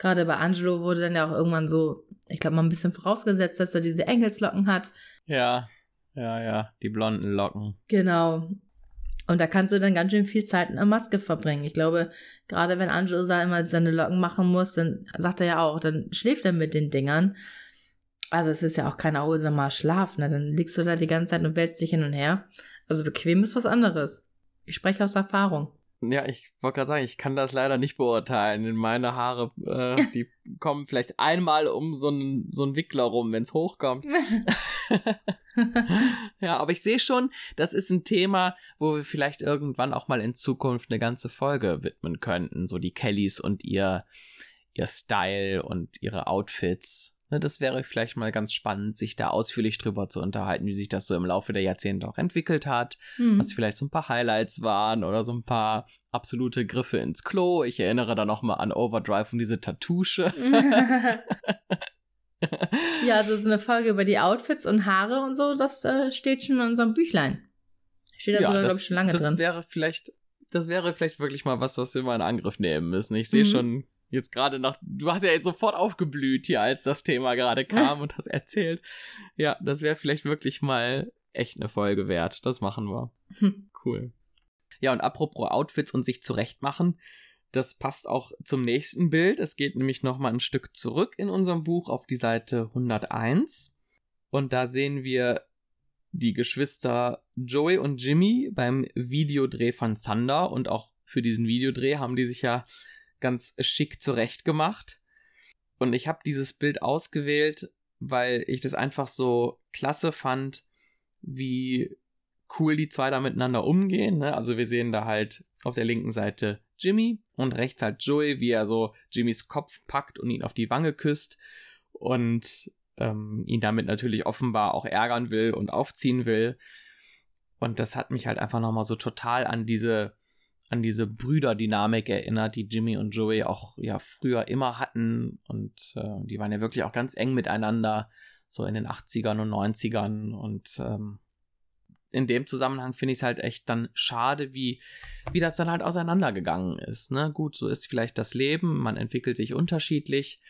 Gerade bei Angelo wurde dann ja auch irgendwann so, ich glaube mal ein bisschen vorausgesetzt, dass er diese Engelslocken hat. Ja, ja, ja, die blonden Locken. Genau. Und da kannst du dann ganz schön viel Zeit in der Maske verbringen. Ich glaube, gerade wenn Angelo immer seine Locken machen muss, dann sagt er ja auch, dann schläft er mit den Dingern. Also es ist ja auch kein erholsamer Schlaf, ne? Dann liegst du da die ganze Zeit und wälzt dich hin und her. Also bequem ist was anderes. Ich spreche aus Erfahrung. Ja, ich wollte gerade sagen, ich kann das leider nicht beurteilen. Meine Haare, äh, die kommen vielleicht einmal um so einen so einen Wickler rum, wenn es hochkommt. ja, aber ich sehe schon, das ist ein Thema, wo wir vielleicht irgendwann auch mal in Zukunft eine ganze Folge widmen könnten. So die Kellys und ihr, ihr Style und ihre Outfits. Ne, das wäre vielleicht mal ganz spannend, sich da ausführlich drüber zu unterhalten, wie sich das so im Laufe der Jahrzehnte auch entwickelt hat. Hm. Was vielleicht so ein paar Highlights waren oder so ein paar absolute Griffe ins Klo. Ich erinnere da nochmal an Overdrive und diese Tattoosche. ja, also so eine Folge über die Outfits und Haare und so, das äh, steht schon in unserem Büchlein. Steht da ja, sogar, glaube ich, schon lange das drin. Das wäre vielleicht, das wäre vielleicht wirklich mal was, was wir mal in Angriff nehmen müssen. Ich sehe mhm. schon jetzt gerade nach, du hast ja jetzt sofort aufgeblüht hier, als das Thema gerade kam und hast erzählt. Ja, das wäre vielleicht wirklich mal echt eine Folge wert. Das machen wir. Cool. Ja, und apropos Outfits und sich zurechtmachen, das passt auch zum nächsten Bild. Es geht nämlich nochmal ein Stück zurück in unserem Buch auf die Seite 101. Und da sehen wir die Geschwister Joey und Jimmy beim Videodreh von Thunder. Und auch für diesen Videodreh haben die sich ja ganz schick zurecht gemacht. Und ich habe dieses Bild ausgewählt, weil ich das einfach so klasse fand, wie cool die zwei da miteinander umgehen. Ne? Also wir sehen da halt auf der linken Seite Jimmy und rechts halt Joey, wie er so Jimmys Kopf packt und ihn auf die Wange küsst und ähm, ihn damit natürlich offenbar auch ärgern will und aufziehen will. Und das hat mich halt einfach nochmal so total an diese an diese Brüderdynamik erinnert, die Jimmy und Joey auch ja früher immer hatten und äh, die waren ja wirklich auch ganz eng miteinander, so in den 80ern und 90ern und ähm, in dem Zusammenhang finde ich es halt echt dann schade, wie, wie das dann halt auseinandergegangen ist. Ne? Gut, so ist vielleicht das Leben, man entwickelt sich unterschiedlich,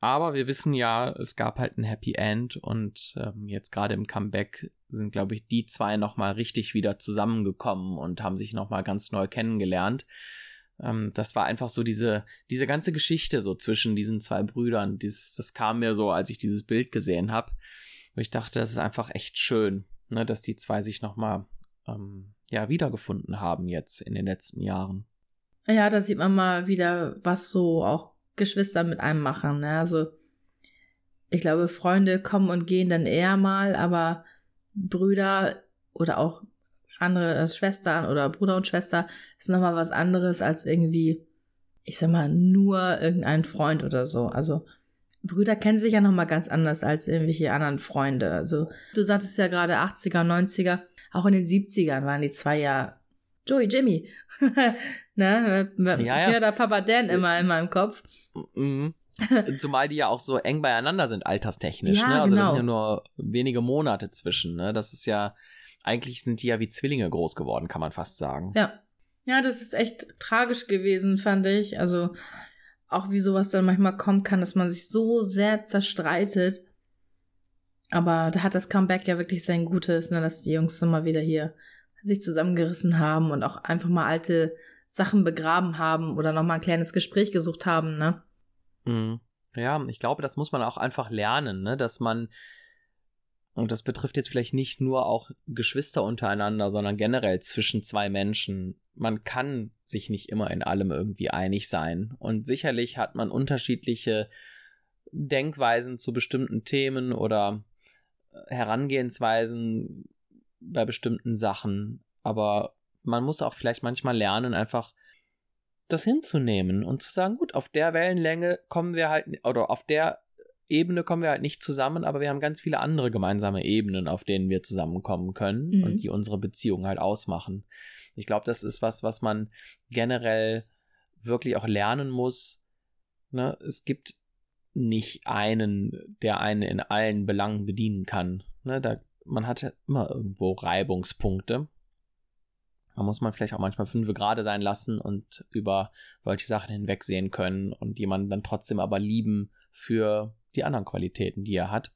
aber wir wissen ja, es gab halt ein Happy End und ähm, jetzt gerade im Comeback sind, glaube ich, die zwei nochmal richtig wieder zusammengekommen und haben sich nochmal ganz neu kennengelernt. Ähm, das war einfach so diese, diese ganze Geschichte so zwischen diesen zwei Brüdern. Dieses, das kam mir so, als ich dieses Bild gesehen habe. Ich dachte, das ist einfach echt schön ne, dass die zwei sich nochmal ähm, ja, wiedergefunden haben jetzt in den letzten Jahren. Ja, da sieht man mal wieder, was so auch Geschwister mit einem machen. Ne? Also ich glaube, Freunde kommen und gehen dann eher mal, aber Brüder oder auch andere also Schwestern oder Bruder und Schwester ist nochmal was anderes als irgendwie, ich sag mal, nur irgendein Freund oder so. Also Brüder kennen sich ja nochmal ganz anders als irgendwelche anderen Freunde. Also, du sagtest ja gerade 80er, 90er, auch in den 70ern waren die zwei ja Joey, Jimmy. ne? Ja, ja. Ich höre da Papa Dan immer in meinem Kopf. Mhm. Zumal die ja auch so eng beieinander sind, alterstechnisch. Ja, ne? Also genau. da sind ja nur wenige Monate zwischen. Ne? Das ist ja, eigentlich sind die ja wie Zwillinge groß geworden, kann man fast sagen. Ja. Ja, das ist echt tragisch gewesen, fand ich. Also auch wie sowas dann manchmal kommen kann, dass man sich so sehr zerstreitet. Aber da hat das Comeback ja wirklich sein Gutes, ne, dass die Jungs mal wieder hier sich zusammengerissen haben und auch einfach mal alte Sachen begraben haben oder nochmal ein kleines Gespräch gesucht haben, ne? Mhm. Ja, ich glaube, das muss man auch einfach lernen, ne, dass man und das betrifft jetzt vielleicht nicht nur auch Geschwister untereinander, sondern generell zwischen zwei Menschen. Man kann sich nicht immer in allem irgendwie einig sein. Und sicherlich hat man unterschiedliche Denkweisen zu bestimmten Themen oder äh, Herangehensweisen bei bestimmten Sachen. Aber man muss auch vielleicht manchmal lernen, einfach das hinzunehmen und zu sagen, gut, auf der Wellenlänge kommen wir halt, oder auf der Ebene kommen wir halt nicht zusammen, aber wir haben ganz viele andere gemeinsame Ebenen, auf denen wir zusammenkommen können mhm. und die unsere Beziehung halt ausmachen. Ich glaube, das ist was, was man generell wirklich auch lernen muss. Ne? Es gibt nicht einen, der einen in allen Belangen bedienen kann. Ne? Da, man hat immer irgendwo Reibungspunkte. da muss man vielleicht auch manchmal fünf gerade sein lassen und über solche Sachen hinwegsehen können und jemanden dann trotzdem aber lieben für die anderen Qualitäten, die er hat.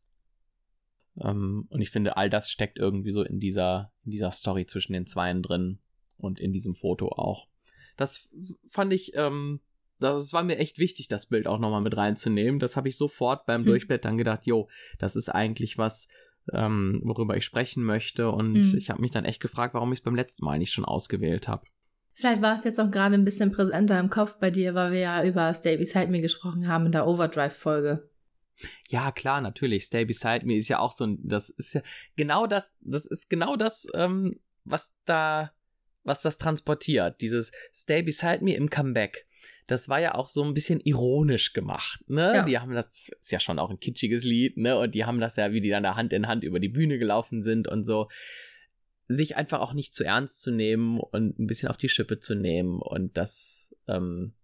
Ähm, und ich finde, all das steckt irgendwie so in dieser, in dieser Story zwischen den Zweien drin und in diesem Foto auch. Das fand ich, ähm, das war mir echt wichtig, das Bild auch nochmal mit reinzunehmen. Das habe ich sofort beim hm. Durchblättern gedacht, jo, das ist eigentlich was, ähm, worüber ich sprechen möchte. Und mhm. ich habe mich dann echt gefragt, warum ich es beim letzten Mal nicht schon ausgewählt habe. Vielleicht war es jetzt auch gerade ein bisschen präsenter im Kopf bei dir, weil wir ja über Stay Beside Me gesprochen haben in der Overdrive-Folge. Ja, klar, natürlich. Stay Beside Me ist ja auch so ein, das ist ja genau das, das ist genau das, ähm, was da, was das transportiert. Dieses Stay Beside Me im Comeback das war ja auch so ein bisschen ironisch gemacht, ne? Ja. Die haben das, ist ja schon auch ein kitschiges Lied, ne? Und die haben das ja, wie die dann da Hand in Hand über die Bühne gelaufen sind und so, sich einfach auch nicht zu ernst zu nehmen und ein bisschen auf die Schippe zu nehmen und das ähm,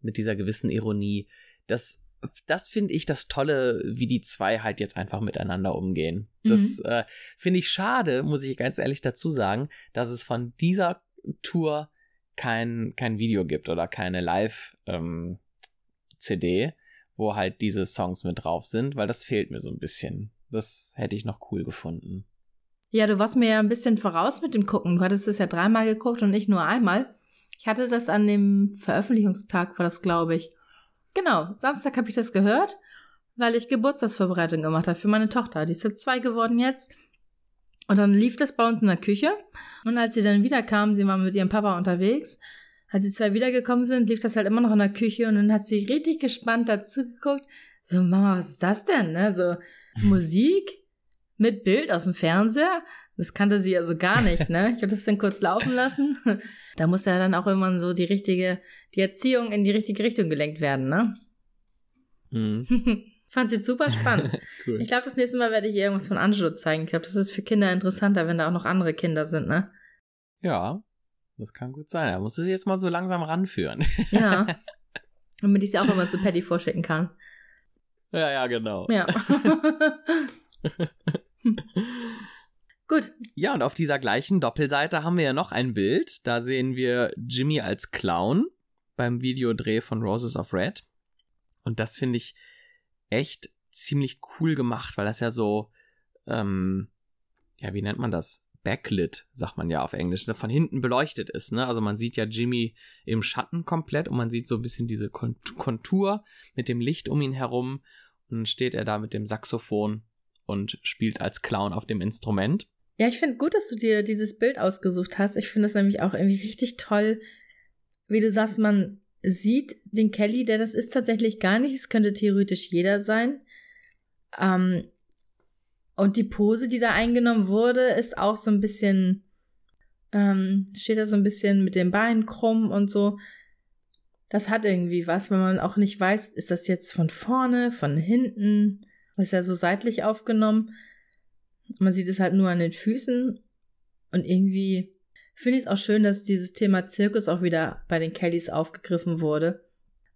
mit dieser gewissen Ironie, das das finde ich das Tolle, wie die zwei halt jetzt einfach miteinander umgehen. Mhm. Das äh, finde ich schade, muss ich ganz ehrlich dazu sagen, dass es von dieser Tour kein, kein Video gibt oder keine Live-CD, ähm, wo halt diese Songs mit drauf sind, weil das fehlt mir so ein bisschen. Das hätte ich noch cool gefunden. Ja, du warst mir ja ein bisschen voraus mit dem Gucken. Du hattest es ja dreimal geguckt und nicht nur einmal. Ich hatte das an dem Veröffentlichungstag, war das, glaube ich. Genau, Samstag habe ich das gehört, weil ich Geburtstagsvorbereitung gemacht habe für meine Tochter. Die ist jetzt zwei geworden jetzt. Und dann lief das bei uns in der Küche. Und als sie dann wiederkam, sie war mit ihrem Papa unterwegs, als sie zwei wiedergekommen sind, lief das halt immer noch in der Küche und dann hat sie richtig gespannt dazu geguckt. So, Mama, was ist das denn? Ne? So, Musik mit Bild aus dem Fernseher? Das kannte sie also gar nicht, ne? Ich habe das dann kurz laufen lassen. Da muss ja dann auch immer so die richtige, die Erziehung in die richtige Richtung gelenkt werden, ne? Mhm. Fand sie super spannend. cool. Ich glaube, das nächste Mal werde ich ihr irgendwas von Angelo zeigen. Ich glaube, das ist für Kinder interessanter, wenn da auch noch andere Kinder sind, ne? Ja, das kann gut sein. Er muss es jetzt mal so langsam ranführen. Ja. Damit ich sie auch immer zu Paddy vorschicken kann. Ja, ja, genau. Ja. Gut. Ja, und auf dieser gleichen Doppelseite haben wir ja noch ein Bild. Da sehen wir Jimmy als Clown beim Videodreh von Roses of Red. Und das finde ich echt ziemlich cool gemacht, weil das ja so, ähm, ja, wie nennt man das? Backlit, sagt man ja auf Englisch, ne? von hinten beleuchtet ist. Ne? Also man sieht ja Jimmy im Schatten komplett und man sieht so ein bisschen diese Kontur mit dem Licht um ihn herum. Und dann steht er da mit dem Saxophon und spielt als Clown auf dem Instrument. Ja, ich finde gut, dass du dir dieses Bild ausgesucht hast. Ich finde das nämlich auch irgendwie richtig toll, wie du sagst, man sieht den Kelly, der das ist tatsächlich gar nicht. Es könnte theoretisch jeder sein. Ähm, und die Pose, die da eingenommen wurde, ist auch so ein bisschen, ähm, steht da so ein bisschen mit den Beinen krumm und so. Das hat irgendwie was, wenn man auch nicht weiß, ist das jetzt von vorne, von hinten, ist ja so seitlich aufgenommen. Man sieht es halt nur an den Füßen und irgendwie finde ich es auch schön, dass dieses Thema Zirkus auch wieder bei den Kellys aufgegriffen wurde.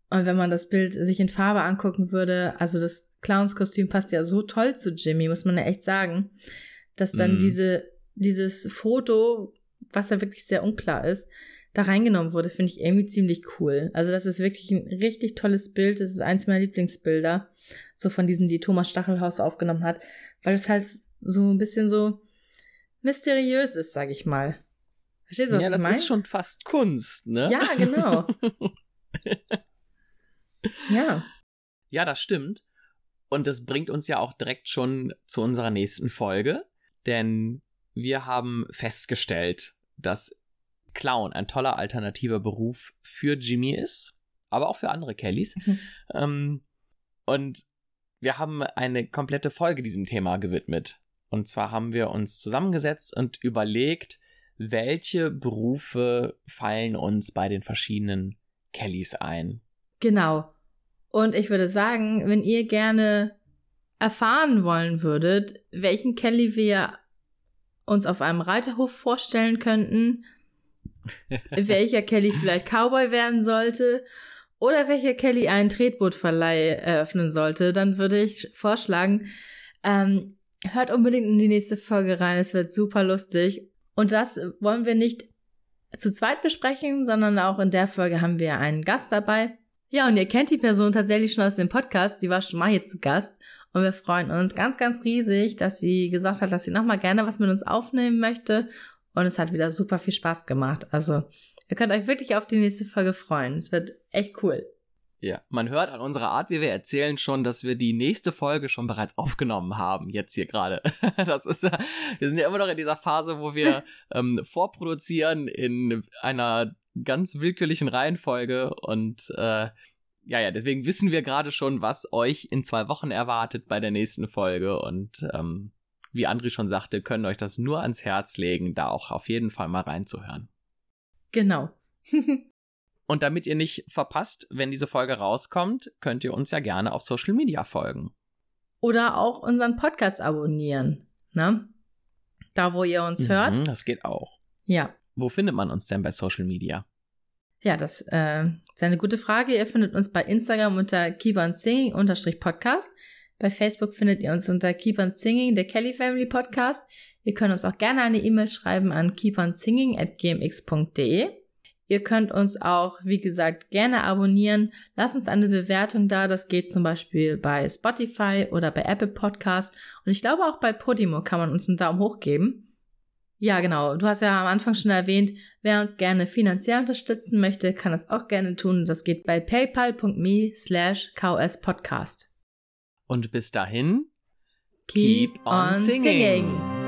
Und wenn man das Bild sich in Farbe angucken würde, also das Clownskostüm passt ja so toll zu Jimmy, muss man ja echt sagen, dass dann mm. diese, dieses Foto, was ja wirklich sehr unklar ist, da reingenommen wurde, finde ich irgendwie ziemlich cool. Also das ist wirklich ein richtig tolles Bild. Das ist eins meiner Lieblingsbilder, so von diesen, die Thomas Stachelhaus aufgenommen hat, weil es halt so ein bisschen so mysteriös ist, sag ich mal. Verstehst du, was ja, das ist schon fast Kunst, ne? Ja, genau. ja. Ja, das stimmt. Und das bringt uns ja auch direkt schon zu unserer nächsten Folge, denn wir haben festgestellt, dass Clown ein toller alternativer Beruf für Jimmy ist, aber auch für andere Kellys. Mhm. Ähm, und wir haben eine komplette Folge diesem Thema gewidmet. Und zwar haben wir uns zusammengesetzt und überlegt, welche Berufe fallen uns bei den verschiedenen Kellys ein? Genau. Und ich würde sagen, wenn ihr gerne erfahren wollen würdet, welchen Kelly wir uns auf einem Reiterhof vorstellen könnten, welcher Kelly vielleicht Cowboy werden sollte oder welcher Kelly einen Tretbootverleih eröffnen sollte, dann würde ich vorschlagen, ähm, hört unbedingt in die nächste Folge rein. Es wird super lustig. Und das wollen wir nicht zu zweit besprechen, sondern auch in der Folge haben wir einen Gast dabei. Ja, und ihr kennt die Person tatsächlich schon aus dem Podcast. Sie war schon mal hier zu Gast. Und wir freuen uns ganz, ganz riesig, dass sie gesagt hat, dass sie nochmal gerne was mit uns aufnehmen möchte. Und es hat wieder super viel Spaß gemacht. Also, ihr könnt euch wirklich auf die nächste Folge freuen. Es wird echt cool. Ja, man hört an unserer Art, wie wir erzählen, schon, dass wir die nächste Folge schon bereits aufgenommen haben, jetzt hier gerade. Das ist, wir sind ja immer noch in dieser Phase, wo wir ähm, vorproduzieren in einer ganz willkürlichen Reihenfolge und äh, ja, ja, deswegen wissen wir gerade schon, was euch in zwei Wochen erwartet bei der nächsten Folge und ähm, wie Andri schon sagte, können euch das nur ans Herz legen, da auch auf jeden Fall mal reinzuhören. Genau. Und damit ihr nicht verpasst, wenn diese Folge rauskommt, könnt ihr uns ja gerne auf Social Media folgen. Oder auch unseren Podcast abonnieren. Ne? Da, wo ihr uns mhm, hört. Das geht auch. Ja. Wo findet man uns denn bei Social Media? Ja, das äh, ist eine gute Frage. Ihr findet uns bei Instagram unter Keep on Singing Podcast. Bei Facebook findet ihr uns unter Keep on Singing, der Kelly Family Podcast. Ihr könnt uns auch gerne eine E-Mail schreiben an keeponsinging at gmx.de. Ihr könnt uns auch, wie gesagt, gerne abonnieren. Lasst uns eine Bewertung da. Das geht zum Beispiel bei Spotify oder bei Apple Podcasts. Und ich glaube auch bei Podimo kann man uns einen Daumen hoch geben. Ja, genau. Du hast ja am Anfang schon erwähnt, wer uns gerne finanziell unterstützen möchte, kann das auch gerne tun. Das geht bei paypal.me slash kspodcast. Und bis dahin, keep, keep on, on singing. singing.